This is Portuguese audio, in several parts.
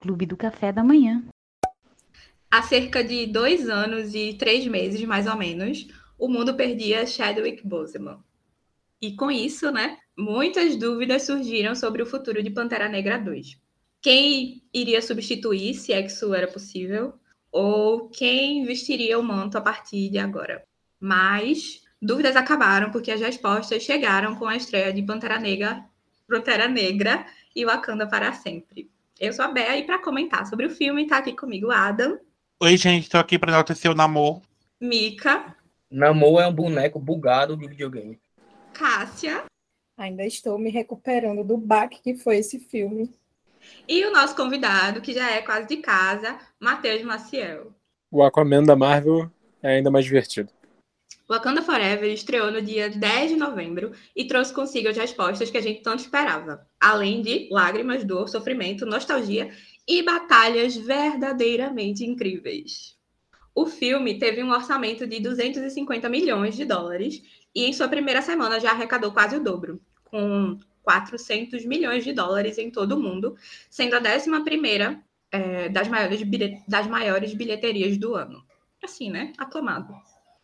Clube do Café da Manhã. Há cerca de dois anos e três meses, mais ou menos, o mundo perdia Chadwick Boseman. E com isso, né, muitas dúvidas surgiram sobre o futuro de Pantera Negra 2. Quem iria substituir, se é que isso era possível, ou quem vestiria o manto a partir de agora. Mas dúvidas acabaram porque as respostas chegaram com a estreia de Pantera Negra, Pantera Negra e Wakanda para sempre. Eu sou a Bea e para comentar sobre o filme está aqui comigo Adam. Oi, gente, estou aqui para enaltecer o Namor. Mika. Namor é um boneco bugado de videogame. Cássia. Ainda estou me recuperando do baque que foi esse filme. E o nosso convidado, que já é quase de casa, Matheus Maciel. O Aquaman da Marvel é ainda mais divertido. Wakanda Forever estreou no dia 10 de novembro e trouxe consigo as respostas que a gente tanto esperava, além de lágrimas, dor, sofrimento, nostalgia e batalhas verdadeiramente incríveis. O filme teve um orçamento de 250 milhões de dólares e em sua primeira semana já arrecadou quase o dobro, com 400 milhões de dólares em todo o mundo, sendo a 11 primeira é, das, maiores das maiores bilheterias do ano. Assim, né? Aclamado.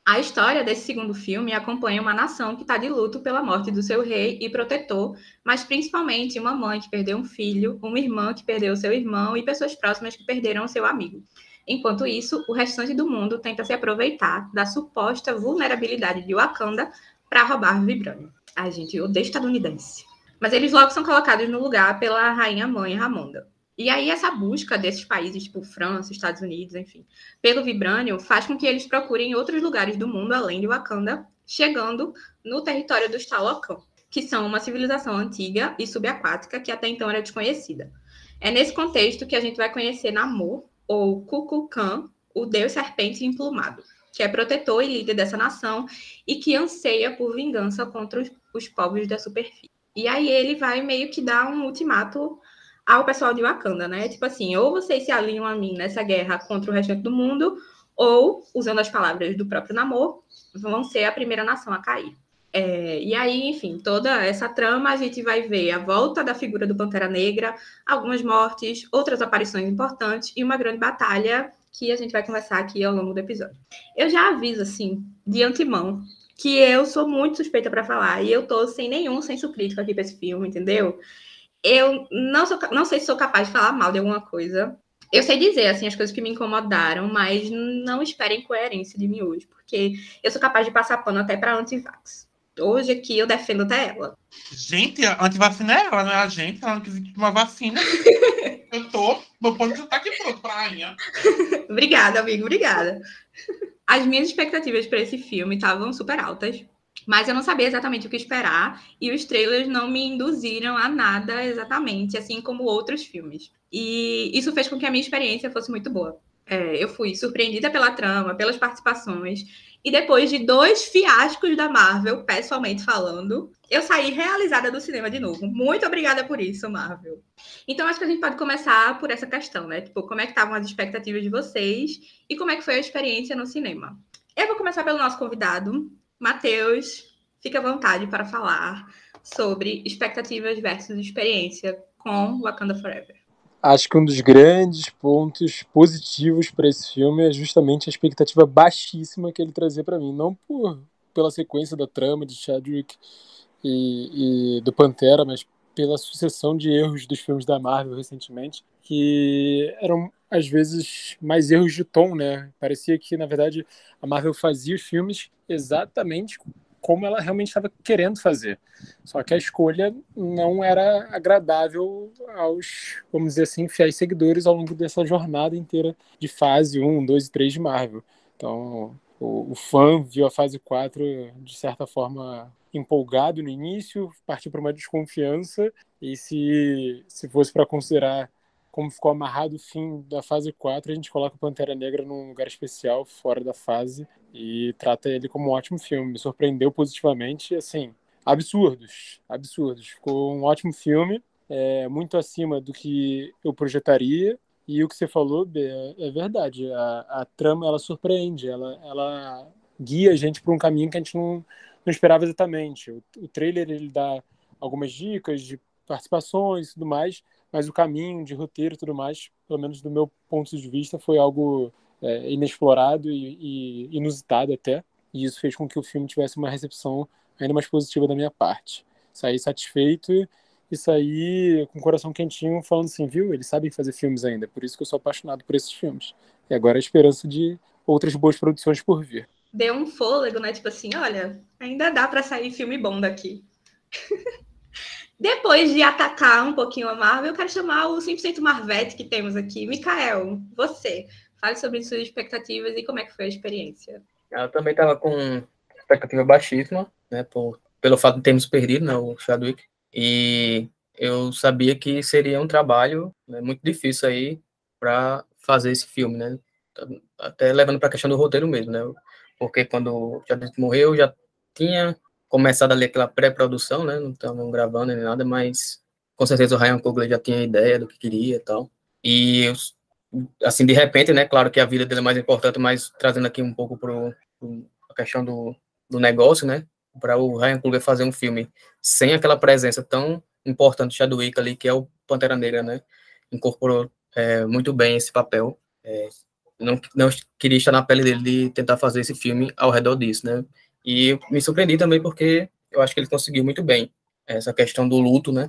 A história desse segundo filme acompanha uma nação que está de luto pela morte do seu rei e protetor, mas principalmente uma mãe que perdeu um filho, uma irmã que perdeu seu irmão e pessoas próximas que perderam seu amigo. Enquanto isso, o restante do mundo tenta se aproveitar da suposta vulnerabilidade de Wakanda para roubar Vibranium. Ai, gente, eu odeio estadunidense. Mas eles logo são colocados no lugar pela rainha mãe Ramonda. E aí essa busca desses países, tipo França, Estados Unidos, enfim, pelo Vibranium, faz com que eles procurem outros lugares do mundo além de Wakanda, chegando no território dos Talocan, que são uma civilização antiga e subaquática que até então era desconhecida. É nesse contexto que a gente vai conhecer Namor, ou Kukulkan, o deus serpente emplumado, que é protetor e líder dessa nação e que anseia por vingança contra os, os povos da superfície. E aí ele vai meio que dar um ultimato ao pessoal de Wakanda, né? Tipo assim, ou vocês se alinham a mim nessa guerra contra o restante do mundo, ou, usando as palavras do próprio Namor, vão ser a primeira nação a cair. É, e aí, enfim, toda essa trama a gente vai ver a volta da figura do Pantera Negra, algumas mortes, outras aparições importantes e uma grande batalha que a gente vai conversar aqui ao longo do episódio. Eu já aviso, assim, de antemão, que eu sou muito suspeita para falar e eu tô sem nenhum senso crítico aqui para esse filme, entendeu? Eu não, sou, não sei se sou capaz de falar mal de alguma coisa. Eu sei dizer, assim, as coisas que me incomodaram, mas não esperem coerência de mim hoje, porque eu sou capaz de passar pano até para antivax. Hoje aqui eu defendo até ela. Gente, a antivacina é ela, não é a gente. Ela não quis uma vacina. eu tô, meu ponto já tá aqui pronto pra rainha. obrigada, amigo, obrigada. As minhas expectativas para esse filme estavam super altas. Mas eu não sabia exatamente o que esperar e os trailers não me induziram a nada exatamente, assim como outros filmes. E isso fez com que a minha experiência fosse muito boa. É, eu fui surpreendida pela trama, pelas participações, e depois de dois fiascos da Marvel, pessoalmente falando, eu saí realizada do cinema de novo. Muito obrigada por isso, Marvel. Então, acho que a gente pode começar por essa questão, né? Tipo, como é que estavam as expectativas de vocês e como é que foi a experiência no cinema. Eu vou começar pelo nosso convidado, Matheus, fica à vontade para falar sobre expectativas versus experiência com Wakanda Forever. Acho que um dos grandes pontos positivos para esse filme é justamente a expectativa baixíssima que ele trazia para mim. Não por pela sequência da trama de Chadwick e, e do Pantera, mas pela sucessão de erros dos filmes da Marvel recentemente, que eram às vezes mais erros de tom, né? Parecia que na verdade a Marvel fazia os filmes exatamente como ela realmente estava querendo fazer. Só que a escolha não era agradável aos, vamos dizer assim, fiéis seguidores ao longo dessa jornada inteira de fase 1, 2 e 3 de Marvel. Então, o, o fã viu a fase 4 de certa forma empolgado no início, partiu para uma desconfiança e se, se fosse para considerar como ficou amarrado o fim da fase 4, a gente coloca o Pantera Negra num lugar especial, fora da fase, e trata ele como um ótimo filme. Me surpreendeu positivamente, assim, absurdos, absurdos. Ficou um ótimo filme, é, muito acima do que eu projetaria, e o que você falou, é, é verdade. A, a, trama, ela surpreende, ela, ela guia a gente para um caminho que a gente não, não esperava exatamente. O, o trailer, ele dá algumas dicas de participações e tudo mais, mas o caminho de roteiro e tudo mais, pelo menos do meu ponto de vista, foi algo é, inexplorado e, e inusitado até, e isso fez com que o filme tivesse uma recepção ainda mais positiva da minha parte. Saí satisfeito e saí com o coração quentinho, falando assim, viu, eles sabem fazer filmes ainda, por isso que eu sou apaixonado por esses filmes. E agora a esperança de outras boas produções por vir. Deu um fôlego, né? Tipo assim, olha, ainda dá para sair filme bom daqui. Depois de atacar um pouquinho a Marvel, eu quero chamar o 100% Marvete que temos aqui. Mikael, você, fale sobre suas expectativas e como é que foi a experiência. Eu também estava com expectativa baixíssima, né, por, pelo fato de termos perdido né, o Chadwick, e eu sabia que seria um trabalho né, muito difícil aí para fazer esse filme, né, até levando para a questão do roteiro mesmo, né, porque quando o Chadwick morreu, já tinha começado ali aquela pré-produção, né? Não estavam gravando nem nada, mas com certeza o Ryan Coogler já tinha ideia do que queria e tal. E assim, de repente, né? Claro que a vida dele é mais importante, mas trazendo aqui um pouco para a questão do, do negócio, né? Para o Ryan Coogler fazer um filme sem aquela presença tão importante do Chadwick ali, que é o Pantera Negra, né? Incorporou é, muito bem esse papel. É, não, não queria estar na pele dele de tentar fazer esse filme ao redor disso, né? E me surpreendi também porque eu acho que ele conseguiu muito bem essa questão do luto, né?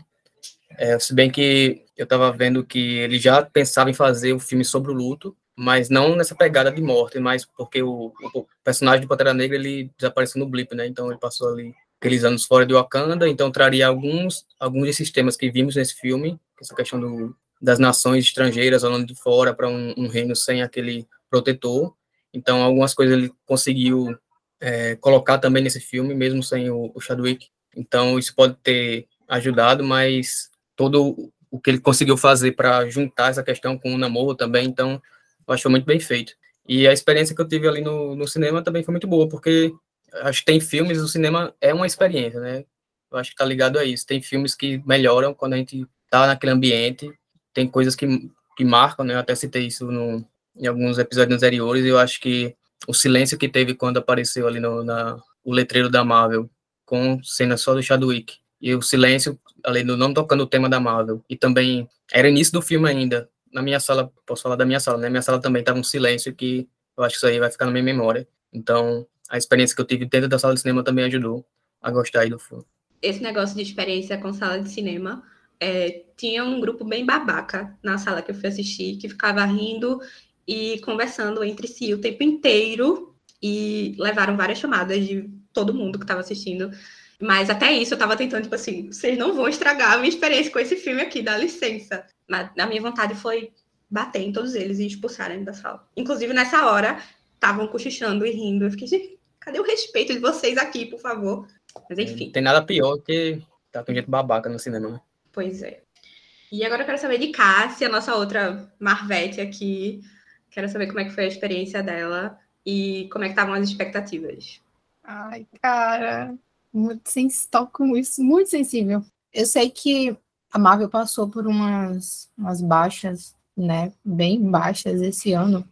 É, se bem que eu estava vendo que ele já pensava em fazer um filme sobre o luto, mas não nessa pegada de morte, mas porque o, o personagem de Pantera Negra ele desapareceu no blip, né? Então ele passou ali aqueles anos fora de Wakanda, então traria alguns alguns desses temas que vimos nesse filme, essa questão do, das nações estrangeiras olhando de fora para um, um reino sem aquele protetor. Então algumas coisas ele conseguiu é, colocar também nesse filme, mesmo sem o, o Chadwick. Então, isso pode ter ajudado, mas todo o que ele conseguiu fazer para juntar essa questão com o namoro também, então, eu acho muito bem feito. E a experiência que eu tive ali no, no cinema também foi muito boa, porque acho que tem filmes, o cinema é uma experiência, né? Eu acho que tá ligado a isso. Tem filmes que melhoram quando a gente tá naquele ambiente, tem coisas que, que marcam, né? Eu até citei isso no, em alguns episódios anteriores, e eu acho que o silêncio que teve quando apareceu ali no na, o letreiro da Marvel, com cena só do Chadwick. E o silêncio, além do não tocando o tema da Marvel. E também, era início do filme ainda. Na minha sala, posso falar da minha sala, né? Minha sala também estava um silêncio que eu acho que isso aí vai ficar na minha memória. Então, a experiência que eu tive dentro da sala de cinema também ajudou a gostar aí do filme. Esse negócio de experiência com sala de cinema, é, tinha um grupo bem babaca na sala que eu fui assistir, que ficava rindo e conversando entre si o tempo inteiro e levaram várias chamadas de todo mundo que estava assistindo. Mas até isso eu estava tentando, tipo assim, vocês não vão estragar a minha experiência com esse filme aqui, dá licença. Mas a minha vontade foi bater em todos eles e expulsarem da sala. Inclusive, nessa hora, estavam cochichando e rindo. Eu fiquei, gente, cadê o respeito de vocês aqui, por favor? Mas enfim. Tem nada pior que tá com gente babaca no cinema, né? Pois é. E agora eu quero saber de Cássia, nossa outra Marvete aqui. Quero saber como é que foi a experiência dela e como é que estavam as expectativas. Ai, cara, muito sens... toco isso, muito sensível. Eu sei que a Marvel passou por umas, umas baixas, né, bem baixas esse ano,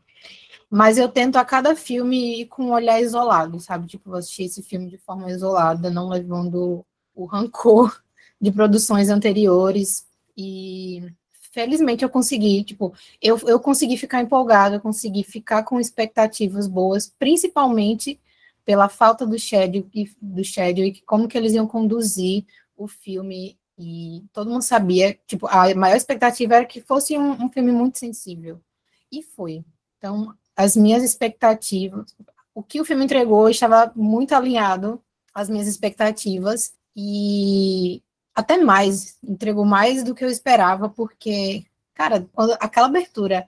mas eu tento a cada filme ir com um olhar isolado, sabe? Tipo, assistir esse filme de forma isolada, não levando o rancor de produções anteriores e felizmente eu consegui, tipo, eu, eu consegui ficar empolgada, eu consegui ficar com expectativas boas, principalmente pela falta do Chadwick, do Chadwick, como que eles iam conduzir o filme, e todo mundo sabia, tipo, a maior expectativa era que fosse um, um filme muito sensível, e foi. Então, as minhas expectativas, o que o filme entregou estava muito alinhado às minhas expectativas, e até mais, entregou mais do que eu esperava, porque, cara, aquela abertura,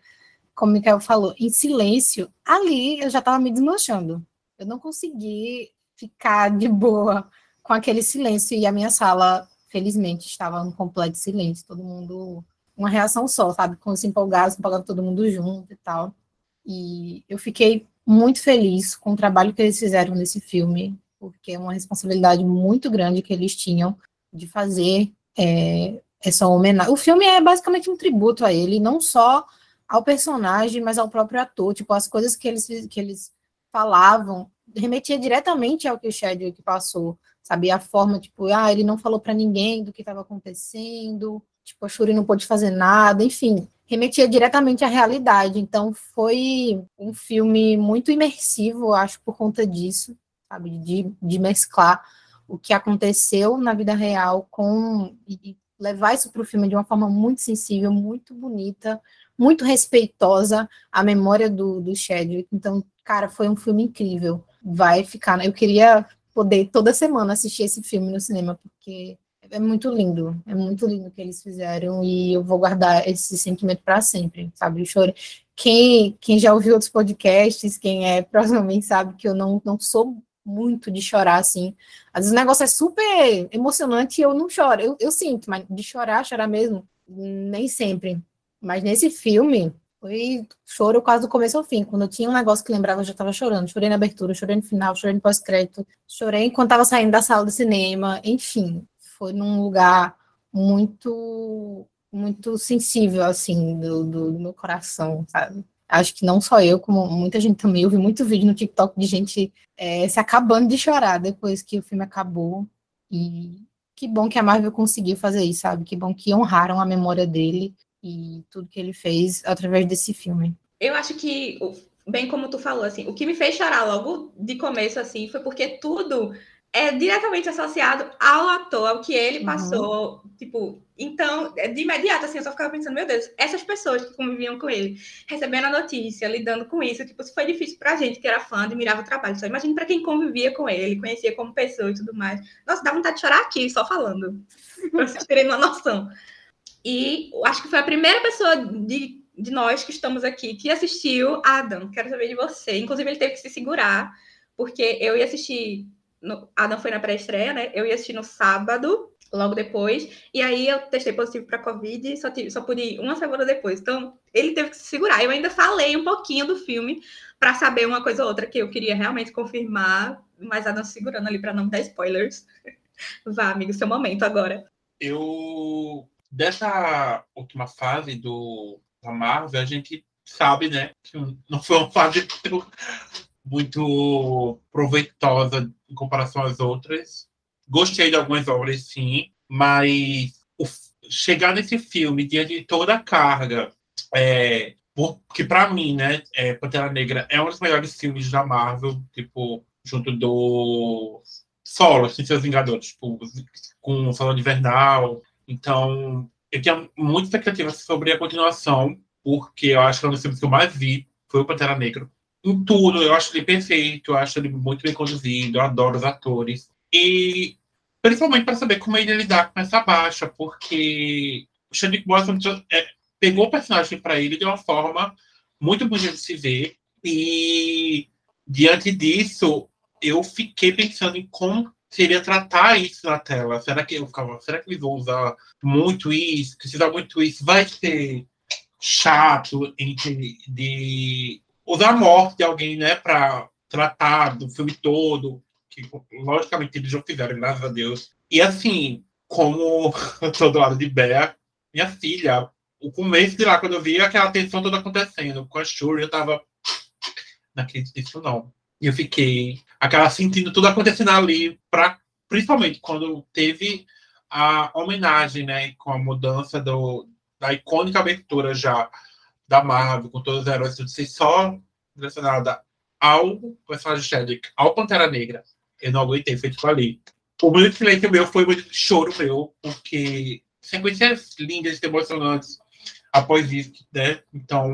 como o Mikael falou, em silêncio, ali eu já estava me desmanchando. Eu não consegui ficar de boa com aquele silêncio, e a minha sala, felizmente, estava em completo silêncio, todo mundo, uma reação só, sabe? Quando se empolgava, se empolgava todo mundo junto e tal. E eu fiquei muito feliz com o trabalho que eles fizeram nesse filme, porque é uma responsabilidade muito grande que eles tinham de fazer é, essa homenagem. O filme é basicamente um tributo a ele, não só ao personagem, mas ao próprio ator. Tipo, as coisas que eles, que eles falavam remetia diretamente ao que o Chadwick passou, sabe? A forma, tipo, ah, ele não falou para ninguém do que estava acontecendo, tipo, a Shuri não pôde fazer nada, enfim, remetia diretamente à realidade. Então, foi um filme muito imersivo, acho, por conta disso, sabe? De, de mesclar o que aconteceu na vida real com. E levar isso para o filme de uma forma muito sensível, muito bonita, muito respeitosa à memória do, do Chadwick. Então, cara, foi um filme incrível. Vai ficar. Eu queria poder toda semana assistir esse filme no cinema, porque é muito lindo, é muito lindo o que eles fizeram e eu vou guardar esse sentimento para sempre, sabe? Eu chorei. Quem, quem já ouviu outros podcasts, quem é provavelmente sabe que eu não, não sou muito de chorar, assim. Às vezes o negócio é super emocionante e eu não choro. Eu, eu sinto, mas de chorar, chorar mesmo, nem sempre. Mas nesse filme, foi choro quase do começo ao fim. Quando eu tinha um negócio que lembrava, eu já estava chorando. Chorei na abertura, chorei no final, chorei no pós-crédito, chorei enquanto estava saindo da sala do cinema. Enfim, foi num lugar muito, muito sensível, assim, do, do, do meu coração, sabe? Acho que não só eu, como muita gente também. Eu vi muito vídeo no TikTok de gente é, se acabando de chorar depois que o filme acabou. E que bom que a Marvel conseguiu fazer isso, sabe? Que bom que honraram a memória dele e tudo que ele fez através desse filme. Eu acho que, bem como tu falou, assim, o que me fez chorar logo de começo, assim, foi porque tudo é diretamente associado ao ator, ao que ele uhum. passou, uhum. tipo, então, de imediato, assim, eu só ficava pensando, meu Deus, essas pessoas que conviviam com ele, recebendo a notícia, lidando com isso, tipo, se foi difícil pra gente que era fã, admirava o trabalho, só imagina pra quem convivia com ele, conhecia como pessoa e tudo mais. Nossa, dá vontade de chorar aqui, só falando, pra vocês terem uma noção. E acho que foi a primeira pessoa de, de nós que estamos aqui que assistiu Adam. Quero saber de você. Inclusive, ele teve que se segurar, porque eu ia assistir. No, Adam foi na pré-estreia, né? Eu ia assistir no sábado, logo depois. E aí eu testei positivo para Covid e só, tive, só pude ir uma semana depois. Então, ele teve que se segurar. Eu ainda falei um pouquinho do filme para saber uma coisa ou outra que eu queria realmente confirmar, mas Adam segurando ali para não dar spoilers. Vá, amigo, seu momento agora. Eu dessa última fase do, da Marvel, a gente sabe, né, que não foi uma fase muito, muito proveitosa em comparação às outras. Gostei de algumas obras, sim, mas o, chegar nesse filme diante de toda a carga, é, que para mim, né, é, Pantera Negra é um dos melhores filmes da Marvel, tipo, junto do Solo, assim, seus Vingadores, tipo, com o Salão Invernal, então, eu tinha muita expectativa sobre a continuação, porque eu acho que é um dos filmes que eu mais vi foi o Pantera Negra. Em tudo, eu acho ele perfeito, eu acho ele muito bem conduzido, eu adoro os atores. E principalmente para saber como ele lidar com essa baixa, porque o Chadwick Boseman é, pegou o personagem para ele de uma forma muito bonita de se ver. E diante disso, eu fiquei pensando em como seria tratar isso na tela. Será que eu ficava, será que eles vão usar muito isso? Usar muito isso, vai ser chato de, de usar a morte de alguém, né, para tratar do filme todo, que logicamente eles já fizeram, graças a Deus. E assim, como eu tô do lado de Bea, minha filha, o começo de lá, quando eu vi aquela tensão toda acontecendo com a Shuri, eu tava. Não acredito nisso, não. E eu fiquei aquela sentindo tudo acontecendo ali, pra, principalmente quando teve a homenagem, né, com a mudança do, da icônica abertura já da Marvel, com todos os heróis, tudo ser só direcionada ao personagem Chadwick, ao Pantera Negra. Eu não aguentei, foi tipo ali. O muito silêncio meu foi muito choro meu, porque sequências lindas emocionantes após isso, né? Então,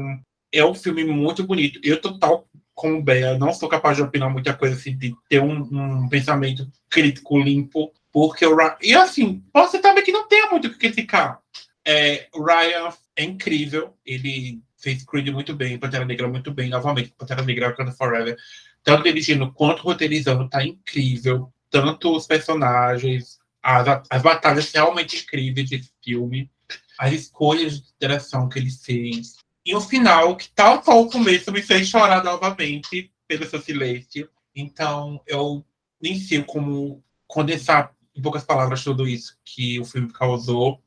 é um filme muito bonito. Eu total como Bea, não sou capaz de opinar muita coisa assim, de ter um, um pensamento crítico limpo, porque o Ryan. E assim, você também que não tem muito o que criticar. É, o Ryan é incrível, ele fez Creed muito bem, Pantera Negra muito bem, novamente, Pantera Negra Wakanda Forever. Tanto dirigindo quanto roteirizando, tá incrível. Tanto os personagens, as, as batalhas realmente incríveis desse filme, as escolhas de direção que ele fez, e o final, que tal qual o começo, me fez chorar novamente pelo seu silêncio. Então, eu nem sei como condensar em poucas palavras tudo isso que o filme causou.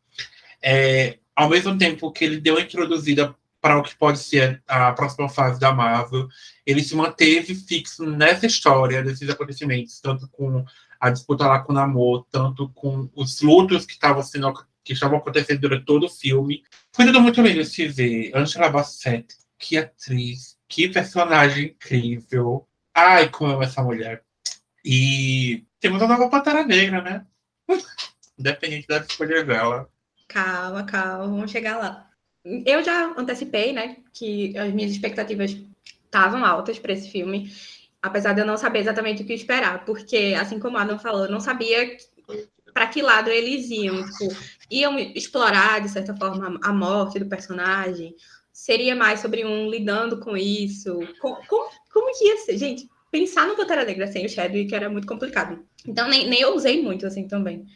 É, ao mesmo tempo que ele deu a introduzida para o que pode ser a próxima fase da Marvel, ele se manteve fixo nessa história, desses acontecimentos, tanto com a disputa lá com o Namor, tanto com os lutos que estavam sendo que estavam acontecendo durante todo o filme. Foi tudo muito lindo de ver. Angela Bassett, que atriz, que personagem incrível. Ai, como amo essa mulher. E temos a nova Pantera Negra, né? Independente da escolha dela. Calma, calma, vamos chegar lá. Eu já antecipei, né, que as minhas expectativas estavam altas para esse filme, apesar de eu não saber exatamente o que esperar, porque, assim como Adam falou, eu não sabia para que lado eles iam. Tipo, iam explorar, de certa forma, a morte do personagem? Seria mais sobre um lidando com isso? Como, como, como que ia ser? Gente, pensar no Pantera Negra sem o Chadwick era muito complicado. Então, nem, nem eu usei muito, assim, também.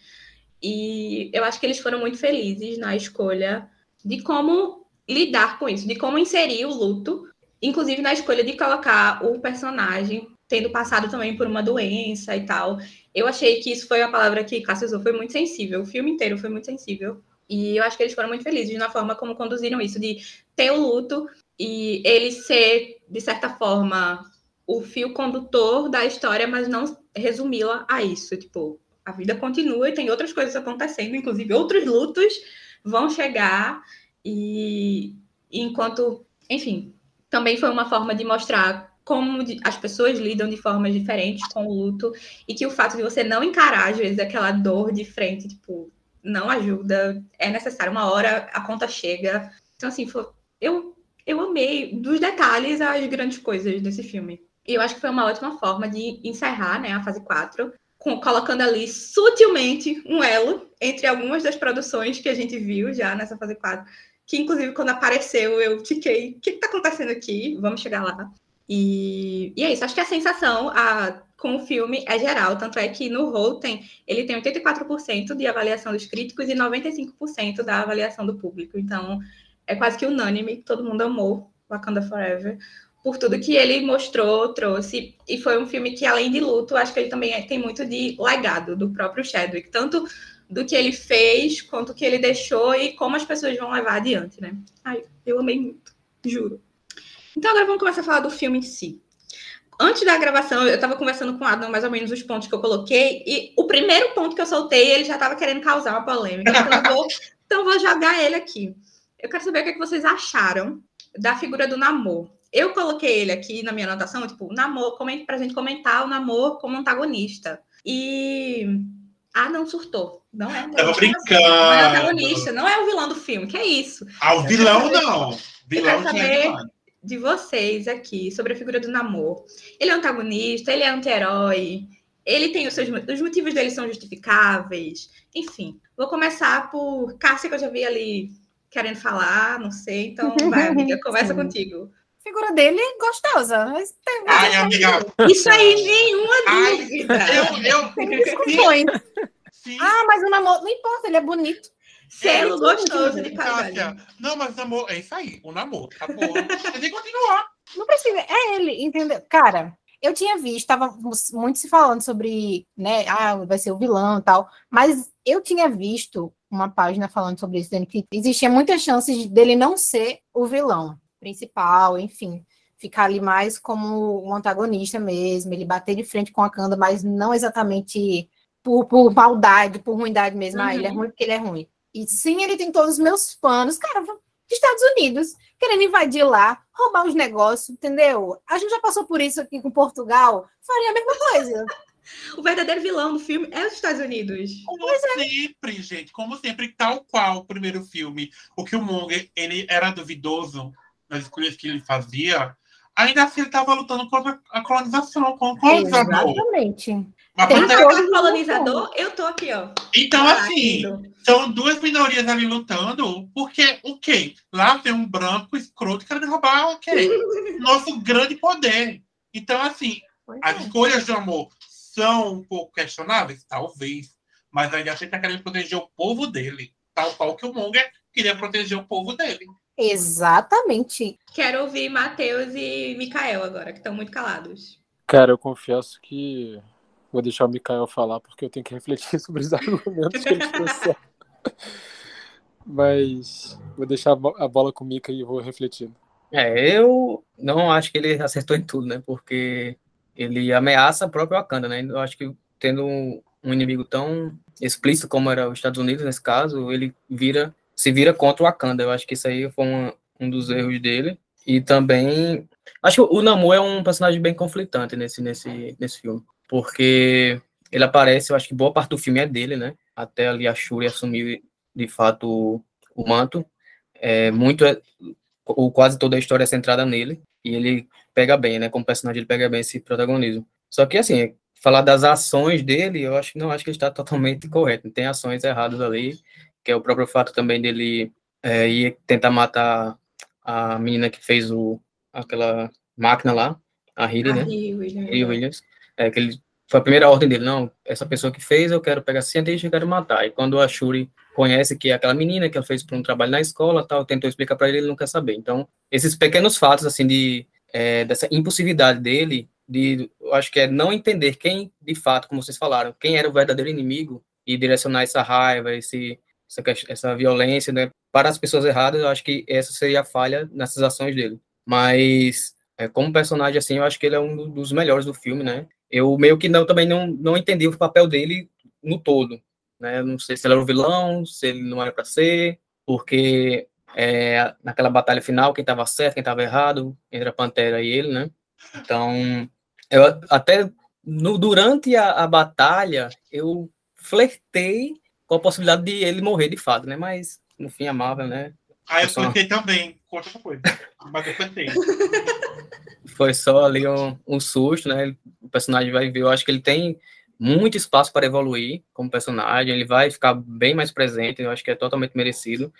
E eu acho que eles foram muito felizes na escolha de como lidar com isso, de como inserir o luto, inclusive na escolha de colocar o personagem tendo passado também por uma doença e tal. Eu achei que isso foi a palavra que Cássio usou, foi muito sensível. O filme inteiro foi muito sensível. E eu acho que eles foram muito felizes na forma como conduziram isso, de ter o luto e ele ser, de certa forma, o fio condutor da história, mas não resumi-la a isso. Tipo, a vida continua e tem outras coisas acontecendo, inclusive outros lutos vão chegar e, enquanto, enfim, também foi uma forma de mostrar como as pessoas lidam de formas diferentes com o luto e que o fato de você não encarar às vezes aquela dor de frente, tipo, não ajuda, é necessário uma hora a conta chega. Então assim, foi, eu eu amei dos detalhes às grandes coisas desse filme. E eu acho que foi uma ótima forma de encerrar, né, a fase 4 com, colocando ali sutilmente um elo entre algumas das produções que a gente viu já nessa fase 4, que inclusive quando apareceu eu fiquei, o que está acontecendo aqui? Vamos chegar lá. E, e é isso, acho que a sensação a, com o filme é geral, tanto é que no Rotten ele tem 84% de avaliação dos críticos e 95% da avaliação do público. Então é quase que unânime, todo mundo amou Wakanda Forever por tudo que ele mostrou, trouxe. E foi um filme que, além de luto, acho que ele também tem muito de legado do próprio Chadwick, tanto do que ele fez, quanto que ele deixou e como as pessoas vão levar adiante, né? Ai, eu amei muito, juro. Então agora vamos começar a falar do filme em si. Antes da gravação, eu estava conversando com o Adam mais ou menos os pontos que eu coloquei, e o primeiro ponto que eu soltei, ele já estava querendo causar uma polêmica. Então vou, então vou jogar ele aqui. Eu quero saber o que, é que vocês acharam da figura do Namor eu coloquei ele aqui na minha anotação, tipo, namoro, para a gente comentar o namoro como antagonista. E. Ah, não surtou. Não é. Tava brincando. Não é antagonista, não é o vilão do filme, que é isso. Ah, o vilão não. Vilão de é de vocês aqui sobre a figura do namoro. Ele é antagonista, ele é anti-herói, ele tem os seus os motivos dele são justificáveis. Enfim, vou começar por Cássia, que eu já vi ali querendo falar, não sei. Então, vai, amiga, começa contigo figura dele é gostosa. Mas tem, Ai, amiga. Isso aí, nenhuma Ai, dúvida. Eu, eu, Sim. Ah, mas o namoro, não importa, ele é bonito. Selo é, gostoso de qualidade. Não, mas o namoro, é isso aí, o namoro, acabou. Tem que continuar. Não precisa, é ele, entendeu? Cara, eu tinha visto, estava muito se falando sobre, né, ah, vai ser o vilão e tal, mas eu tinha visto uma página falando sobre isso, dizendo que existia muitas chances dele não ser o vilão principal, enfim, ficar ali mais como um antagonista mesmo, ele bater de frente com a Kanda, mas não exatamente por, por maldade, por ruindade mesmo. Uhum. Ah, ele é uhum. ruim porque ele é ruim. E sim, ele tem todos os meus planos, cara, Estados Unidos, querendo invadir lá, roubar os negócios, entendeu? A gente já passou por isso aqui com Portugal, faria a mesma coisa. o verdadeiro vilão do filme é os Estados Unidos. Como é. sempre, gente, como sempre, tal qual o primeiro filme, o que o Monger, ele era duvidoso nas escolhas que ele fazia, ainda assim ele estava lutando contra a colonização, com o colonizador. Exatamente. Mas Tem todo colonizador, eu tô aqui, ó. Então, assim, são duas minorias ali lutando, porque o quê? Lá tem um branco escroto querendo roubar o quê? Nosso grande poder. Então, assim, pois as é. escolhas de amor são um pouco questionáveis? Talvez. Mas ainda assim tá querendo proteger o povo dele. Tal qual que o Monger queria proteger o povo dele. Exatamente. Quero ouvir Matheus e Mikael agora, que estão muito calados. Cara, eu confesso que vou deixar o Mikael falar, porque eu tenho que refletir sobre os argumentos que ele trouxeram. Mas vou deixar a bola com o Mika e vou refletindo. É, eu não acho que ele acertou em tudo, né? Porque ele ameaça a própria Wakanda, né? Eu acho que tendo um, um inimigo tão explícito como era os Estados Unidos nesse caso, ele vira se vira contra o Wakanda. Eu acho que isso aí foi uma, um dos erros dele. E também acho que o Namor é um personagem bem conflitante nesse nesse nesse filme, porque ele aparece, eu acho que boa parte do filme é dele, né? Até ali a Shuri assumir de fato o, manto. É muito ou quase toda a história é centrada nele e ele pega bem, né? Como personagem ele pega bem esse protagonismo. Só que assim, falar das ações dele, eu acho que não acho que ele está totalmente correto. Tem ações erradas ali, que é o próprio fato também dele é, ir tentar matar a menina que fez o aquela máquina lá, a Hilly, né? Williams. Hilly Williams. É, que ele foi a primeira ordem dele, não, essa pessoa que fez, eu quero pegar cientista e quero matar. E quando a Shuri conhece que é aquela menina que ela fez para um trabalho na escola, tal, tentou explicar para ele, ele não quer saber. Então, esses pequenos fatos assim de é, dessa impulsividade dele, de, eu acho que é não entender quem, de fato, como vocês falaram, quem era o verdadeiro inimigo e direcionar essa raiva, esse essa, essa violência, né, para as pessoas erradas, eu acho que essa seria a falha nessas ações dele. Mas é, como personagem assim, eu acho que ele é um dos melhores do filme, né? eu meio que não também não, não entendi o papel dele no todo, né? Não sei se ele era o vilão, se ele não era para ser, porque é, naquela batalha final quem estava certo, quem estava errado, entre a Pantera e ele, né? Então, eu até no, durante a, a batalha eu flertei com a possibilidade de ele morrer de fato, né? Mas no fim a Marvel, né? Ah, eu Só- flertei também, com outra coisa. Mas eu flertei. foi só ali um, um susto, né? O personagem vai ver, eu acho que ele tem muito espaço para evoluir como personagem, ele vai ficar bem mais presente, eu acho que é totalmente merecido.